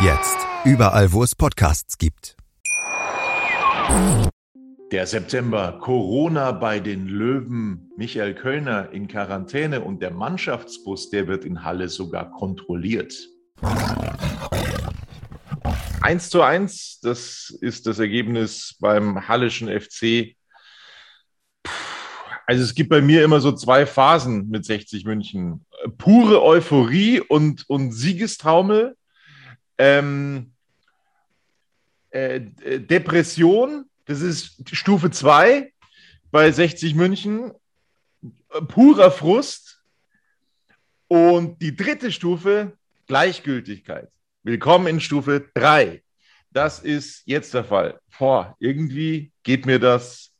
Jetzt. Überall, wo es Podcasts gibt. Der September. Corona bei den Löwen. Michael Kölner in Quarantäne und der Mannschaftsbus, der wird in Halle sogar kontrolliert. 1 zu 1, das ist das Ergebnis beim Hallischen FC. Also es gibt bei mir immer so zwei Phasen mit 60 München. Pure Euphorie und, und Siegestaumel ähm, äh, Depression, das ist Stufe 2 bei 60 München, purer Frust. Und die dritte Stufe, Gleichgültigkeit. Willkommen in Stufe 3. Das ist jetzt der Fall. Boah, irgendwie geht mir das,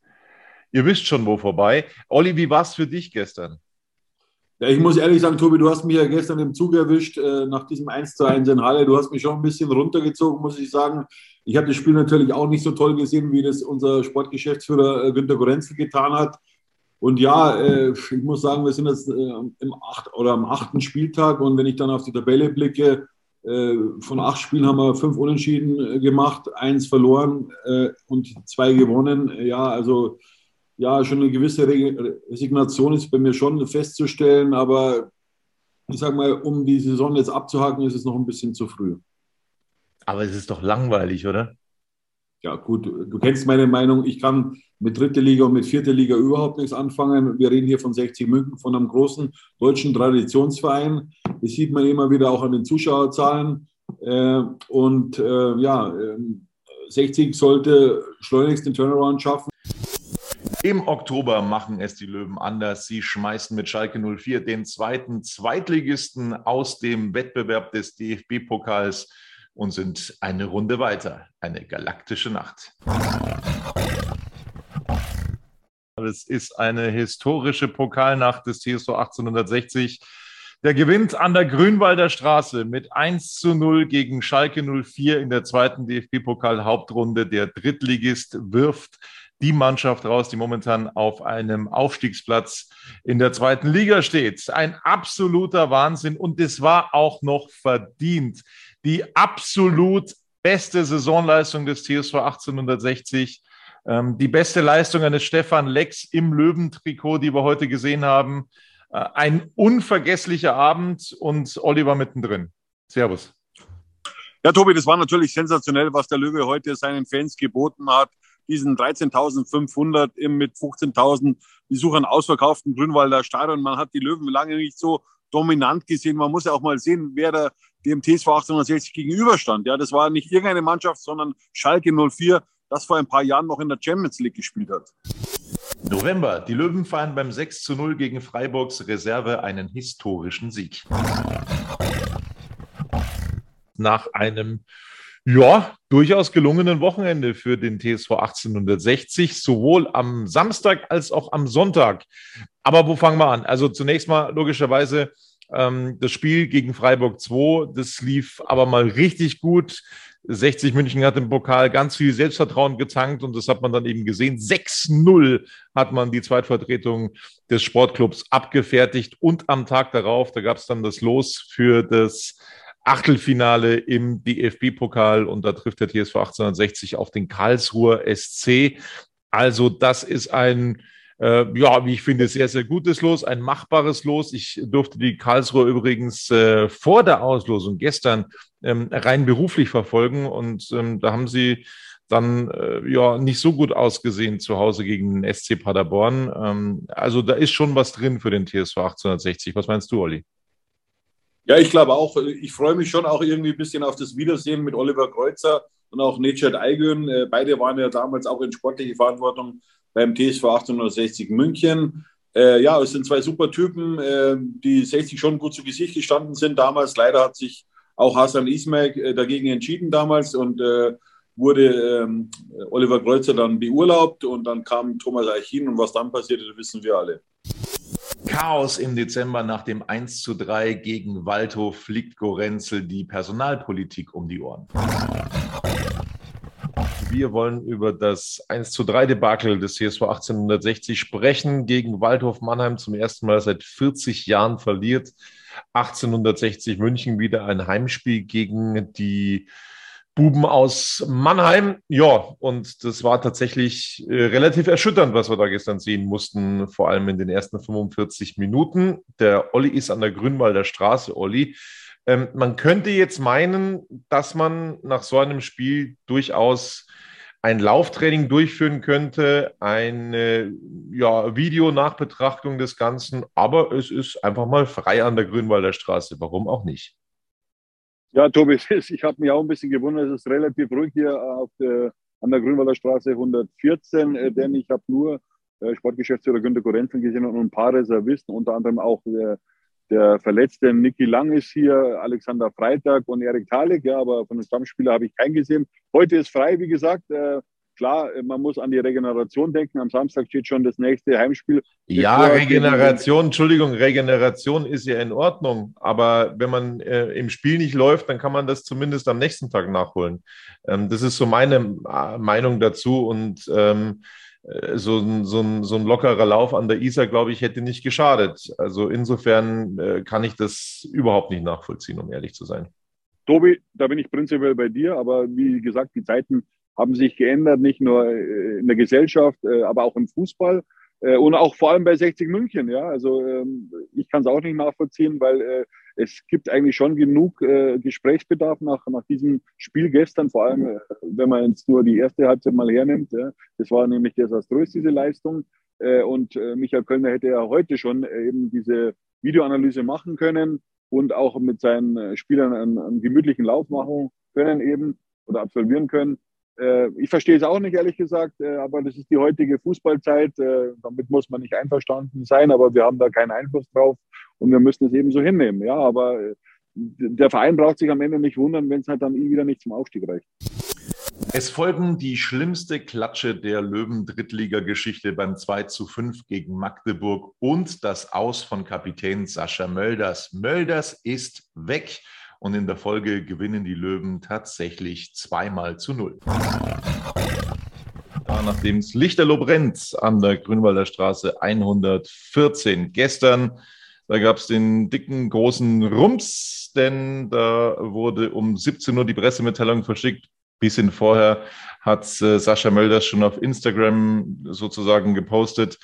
ihr wisst schon wo vorbei. Olli, wie war es für dich gestern? Ja, ich muss ehrlich sagen, Tobi, du hast mich ja gestern im Zug erwischt äh, nach diesem 1 zu 1 in Halle. Du hast mich schon ein bisschen runtergezogen, muss ich sagen. Ich habe das Spiel natürlich auch nicht so toll gesehen, wie das unser Sportgeschäftsführer äh, Günter Gorenzel getan hat. Und ja, äh, ich muss sagen, wir sind jetzt äh, im acht, oder am achten Spieltag und wenn ich dann auf die Tabelle blicke, äh, von acht Spielen haben wir fünf Unentschieden äh, gemacht, eins verloren und zwei gewonnen. Ja, also ja, schon eine gewisse Resignation ist bei mir schon festzustellen, aber ich sage mal, um die Saison jetzt abzuhaken, ist es noch ein bisschen zu früh. Aber es ist doch langweilig, oder? Ja, gut, du kennst meine Meinung. Ich kann mit dritter Liga und mit vierter Liga überhaupt nichts anfangen. Wir reden hier von 60 München, von einem großen deutschen Traditionsverein. Das sieht man immer wieder auch an den Zuschauerzahlen. Äh, und äh, ja, 60 ähm, sollte schleunigst den Turnaround schaffen. Im Oktober machen es die Löwen anders. Sie schmeißen mit Schalke 04 den zweiten Zweitligisten aus dem Wettbewerb des DFB-Pokals und sind eine Runde weiter. Eine galaktische Nacht. Es ist eine historische Pokalnacht des TSV 1860. Der gewinnt an der Grünwalder Straße mit 1 zu 0 gegen Schalke 04 in der zweiten DFB-Pokal-Hauptrunde. Der Drittligist wirft die Mannschaft raus, die momentan auf einem Aufstiegsplatz in der zweiten Liga steht. Ein absoluter Wahnsinn und es war auch noch verdient. Die absolut beste Saisonleistung des TSV 1860. Ähm, die beste Leistung eines Stefan Lex im Löwentrikot, die wir heute gesehen haben. Äh, ein unvergesslicher Abend und Oliver mittendrin. Servus. Ja, Tobi, das war natürlich sensationell, was der Löwe heute seinen Fans geboten hat. Diesen 13.500 mit 15.000 Besuchern ausverkauften Grünwalder Stadion. Man hat die Löwen lange nicht so dominant gesehen. Man muss ja auch mal sehen, wer da dem TSV 1860 gegenüberstand. Ja, das war nicht irgendeine Mannschaft, sondern Schalke 04, das vor ein paar Jahren noch in der Champions League gespielt hat. November. Die Löwen feiern beim 6 zu 0 gegen Freiburgs Reserve einen historischen Sieg nach einem ja, durchaus gelungenen Wochenende für den TSV 1860, sowohl am Samstag als auch am Sonntag. Aber wo fangen wir an? Also zunächst mal logischerweise ähm, das Spiel gegen Freiburg 2, das lief aber mal richtig gut. 60 München hat im Pokal ganz viel Selbstvertrauen getankt und das hat man dann eben gesehen. 6-0 hat man die Zweitvertretung des Sportclubs abgefertigt und am Tag darauf, da gab es dann das Los für das Achtelfinale im DFB-Pokal und da trifft der TSV 1860 auf den Karlsruher SC. Also das ist ein, äh, ja, wie ich finde, sehr, sehr gutes Los, ein machbares Los. Ich durfte die Karlsruher übrigens äh, vor der Auslosung gestern ähm, rein beruflich verfolgen und ähm, da haben sie dann äh, ja nicht so gut ausgesehen zu Hause gegen den SC Paderborn. Ähm, also da ist schon was drin für den TSV 1860. Was meinst du, Olli? Ja, ich glaube auch, ich freue mich schon auch irgendwie ein bisschen auf das Wiedersehen mit Oliver Kreuzer und auch Necdet Aygün. Äh, beide waren ja damals auch in sportliche Verantwortung beim TSV 1860 München. Äh, ja, es sind zwei super Typen, äh, die 60 schon gut zu Gesicht gestanden sind damals. Leider hat sich auch Hassan Ismail äh, dagegen entschieden damals und äh, wurde ähm, Oliver Kreuzer dann beurlaubt und dann kam Thomas Eichin und was dann passierte, wissen wir alle. Chaos im Dezember nach dem 1 zu 3 gegen Waldhof fliegt Gorenzel die Personalpolitik um die Ohren. Wir wollen über das 1 zu 3 Debakel des CSV 1860 sprechen. Gegen Waldhof Mannheim zum ersten Mal seit 40 Jahren verliert. 1860 München wieder ein Heimspiel gegen die Buben aus Mannheim. Ja, und das war tatsächlich äh, relativ erschütternd, was wir da gestern sehen mussten, vor allem in den ersten 45 Minuten. Der Olli ist an der Grünwalder Straße, Olli. Ähm, man könnte jetzt meinen, dass man nach so einem Spiel durchaus ein Lauftraining durchführen könnte, eine ja, Videonachbetrachtung des Ganzen, aber es ist einfach mal frei an der Grünwalder Straße. Warum auch nicht? Ja, Tobi, ich habe mich auch ein bisschen gewundert, es ist relativ ruhig hier auf der, an der Grünwalder Straße 114, äh, denn ich habe nur äh, Sportgeschäftsführer Günter Korenzen gesehen und ein paar Reservisten, unter anderem auch der, der verletzte Niki Lang ist hier, Alexander Freitag und Erik Thalik, ja, aber von den Stammspielern habe ich keinen gesehen. Heute ist frei, wie gesagt. Äh, Klar, man muss an die Regeneration denken. Am Samstag steht schon das nächste Heimspiel. Ja, Regeneration, Entschuldigung, Regeneration ist ja in Ordnung. Aber wenn man äh, im Spiel nicht läuft, dann kann man das zumindest am nächsten Tag nachholen. Ähm, das ist so meine äh, Meinung dazu. Und ähm, äh, so, ein, so, ein, so ein lockerer Lauf an der Isar, glaube ich, hätte nicht geschadet. Also insofern äh, kann ich das überhaupt nicht nachvollziehen, um ehrlich zu sein. Tobi, da bin ich prinzipiell bei dir, aber wie gesagt, die Zeiten haben sich geändert, nicht nur äh, in der Gesellschaft, äh, aber auch im Fußball äh, und auch vor allem bei 60 München. Ja, also ähm, ich kann es auch nicht nachvollziehen, weil es gibt eigentlich schon genug Gesprächsbedarf nach, nach diesem Spiel gestern, vor allem wenn man jetzt nur die erste Halbzeit mal hernimmt. Das war nämlich desaströs, diese Leistung. Und Michael Kölner hätte ja heute schon eben diese Videoanalyse machen können und auch mit seinen Spielern einen, einen gemütlichen Lauf machen können eben oder absolvieren können. Äh, ich verstehe es auch nicht, ehrlich gesagt, äh, aber das ist die heutige Fußballzeit. Äh, damit muss man nicht einverstanden sein, aber wir haben da keinen Einfluss drauf und wir müssen es eben so hinnehmen. Ja, aber der Verein braucht sich am Ende nicht wundern, wenn es halt dann wieder nicht zum Aufstieg reicht. Es folgen die schlimmste Klatsche der Löwen-Drittliga-Geschichte beim 2 zu 5 gegen Magdeburg und das Aus von Kapitän Sascha Mölders. Mölders ist weg und in der Folge gewinnen die Löwen tatsächlich zweimal zu null. Da, nachdem es Lichterloh brennt an der Grünwalder Straße 114. Gestern, da gab es den dicken, großen Rums, denn da wurde um 17 Uhr die Pressemitteilung verschickt. Bisschen vorher hat äh, Sascha Mölders schon auf Instagram sozusagen gepostet,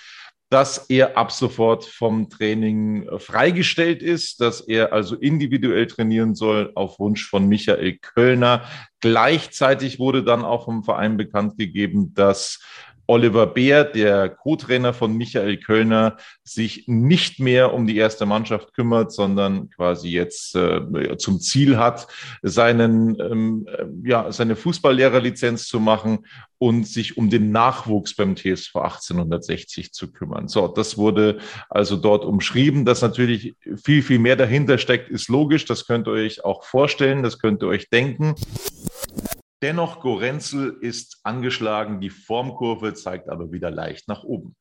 dass er ab sofort vom Training freigestellt ist, dass er also individuell trainieren soll auf Wunsch von Michael Kölner. Gleichzeitig wurde dann auch vom Verein bekannt gegeben, dass Oliver Beer, der Co-Trainer von Michael Kölner, sich nicht mehr um die erste Mannschaft kümmert, sondern quasi jetzt äh, zum Ziel hat, seinen, ähm, äh, ja, seine Fußballlehrerlizenz zu machen und sich um den Nachwuchs beim TSV 1860 zu kümmern. So, das wurde also dort umschrieben. Dass natürlich viel, viel mehr dahinter steckt, ist logisch. Das könnt ihr euch auch vorstellen, das könnt ihr euch denken. Dennoch, Gorenzel ist angeschlagen, die Formkurve zeigt aber wieder leicht nach oben.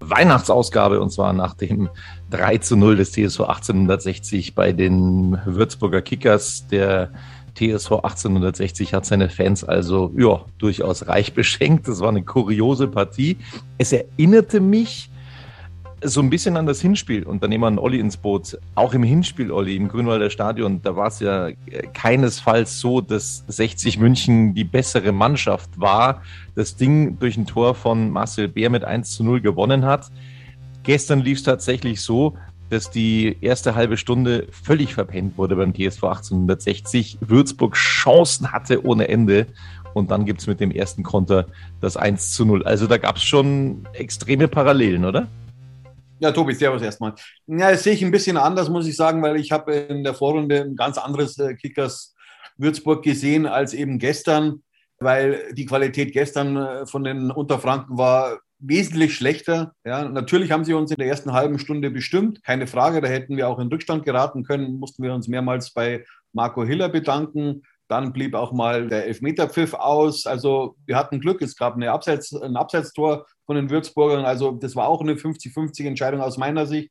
Weihnachtsausgabe und zwar nach dem 3 zu 0 des TSV 1860 bei den Würzburger Kickers. Der TSV 1860 hat seine Fans also ja, durchaus reich beschenkt. Das war eine kuriose Partie. Es erinnerte mich so ein bisschen an das Hinspiel und dann nehmen wir einen Olli ins Boot. Auch im Hinspiel, Olli, im Grünwalder Stadion, da war es ja keinesfalls so, dass 60 München die bessere Mannschaft war, das Ding durch ein Tor von Marcel Bär mit 1 zu 0 gewonnen hat. Gestern lief es tatsächlich so, dass die erste halbe Stunde völlig verpennt wurde beim TSV 1860. Würzburg Chancen hatte ohne Ende. Und dann gibt es mit dem ersten Konter das 1 zu 0. Also da gab es schon extreme Parallelen, oder? Ja, Tobi, servus erstmal. Ja, das sehe ich ein bisschen anders, muss ich sagen, weil ich habe in der Vorrunde ein ganz anderes äh, Kickers Würzburg gesehen als eben gestern, weil die Qualität gestern äh, von den Unterfranken war wesentlich schlechter. Ja, natürlich haben sie uns in der ersten halben Stunde bestimmt, keine Frage. Da hätten wir auch in Rückstand geraten können, mussten wir uns mehrmals bei Marco Hiller bedanken. Dann blieb auch mal der Elfmeterpfiff aus. Also wir hatten Glück, es gab eine Abseits, ein Abseitstor von den Würzburgern. Also das war auch eine 50-50 Entscheidung aus meiner Sicht.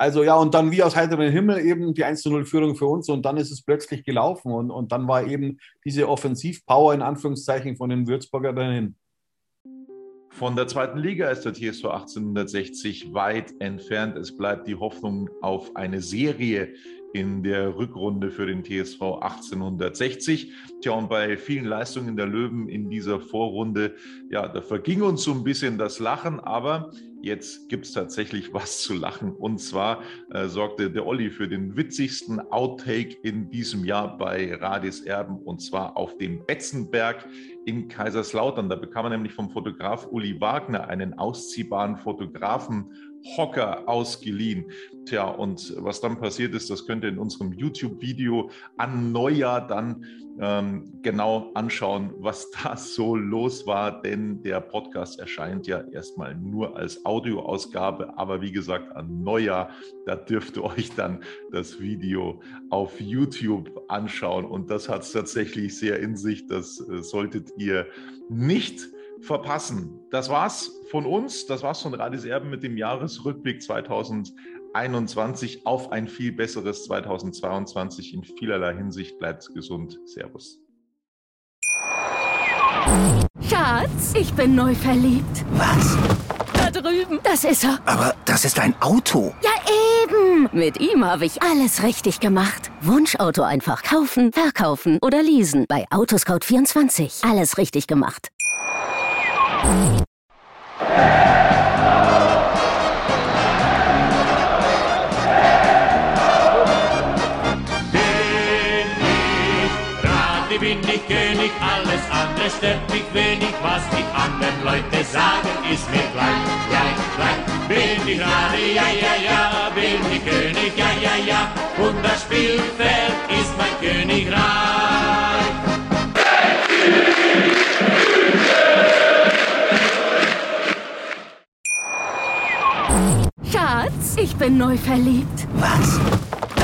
Also ja, und dann wie aus heiterem Himmel eben die 1-0-Führung für uns und dann ist es plötzlich gelaufen und, und dann war eben diese Offensivpower in Anführungszeichen von den Würzburger dahin. Von der zweiten Liga ist der TSV 1860 weit entfernt. Es bleibt die Hoffnung auf eine Serie in der Rückrunde für den TSV 1860. Tja, und bei vielen Leistungen der Löwen in dieser Vorrunde, ja, da verging uns so ein bisschen das Lachen, aber jetzt gibt es tatsächlich was zu lachen. Und zwar äh, sorgte der Olli für den witzigsten Outtake in diesem Jahr bei Radis Erben und zwar auf dem Betzenberg in Kaiserslautern. Da bekam er nämlich vom Fotograf Uli Wagner einen ausziehbaren Fotografen Hocker ausgeliehen. Tja, und was dann passiert ist, das könnt ihr in unserem YouTube-Video an Neujahr dann ähm, genau anschauen, was da so los war, denn der Podcast erscheint ja erstmal nur als Audioausgabe, aber wie gesagt, an Neujahr, da dürft ihr euch dann das Video auf YouTube anschauen und das hat es tatsächlich sehr in sich, das äh, solltet ihr nicht verpassen. Das war's von uns. Das war's von Radis Erben mit dem Jahresrückblick 2021 auf ein viel besseres 2022 in vielerlei Hinsicht. Bleibt gesund. Servus. Schatz, ich bin neu verliebt. Was? Da drüben. Das ist er. Aber das ist ein Auto. Ja, eben. Mit ihm habe ich alles richtig gemacht. Wunschauto einfach kaufen, verkaufen oder leasen. Bei Autoscout24. Alles richtig gemacht. bin ich König, alles andere stört mich wenig, was die anderen Leute sagen, ist mir gleich, gleich, gleich. Bin ich Rade, ja, ja, ja, bin ich König, ja, ja, ja, und das Spielfeld ist mein Königreich. Schatz, ich bin neu verliebt. Was?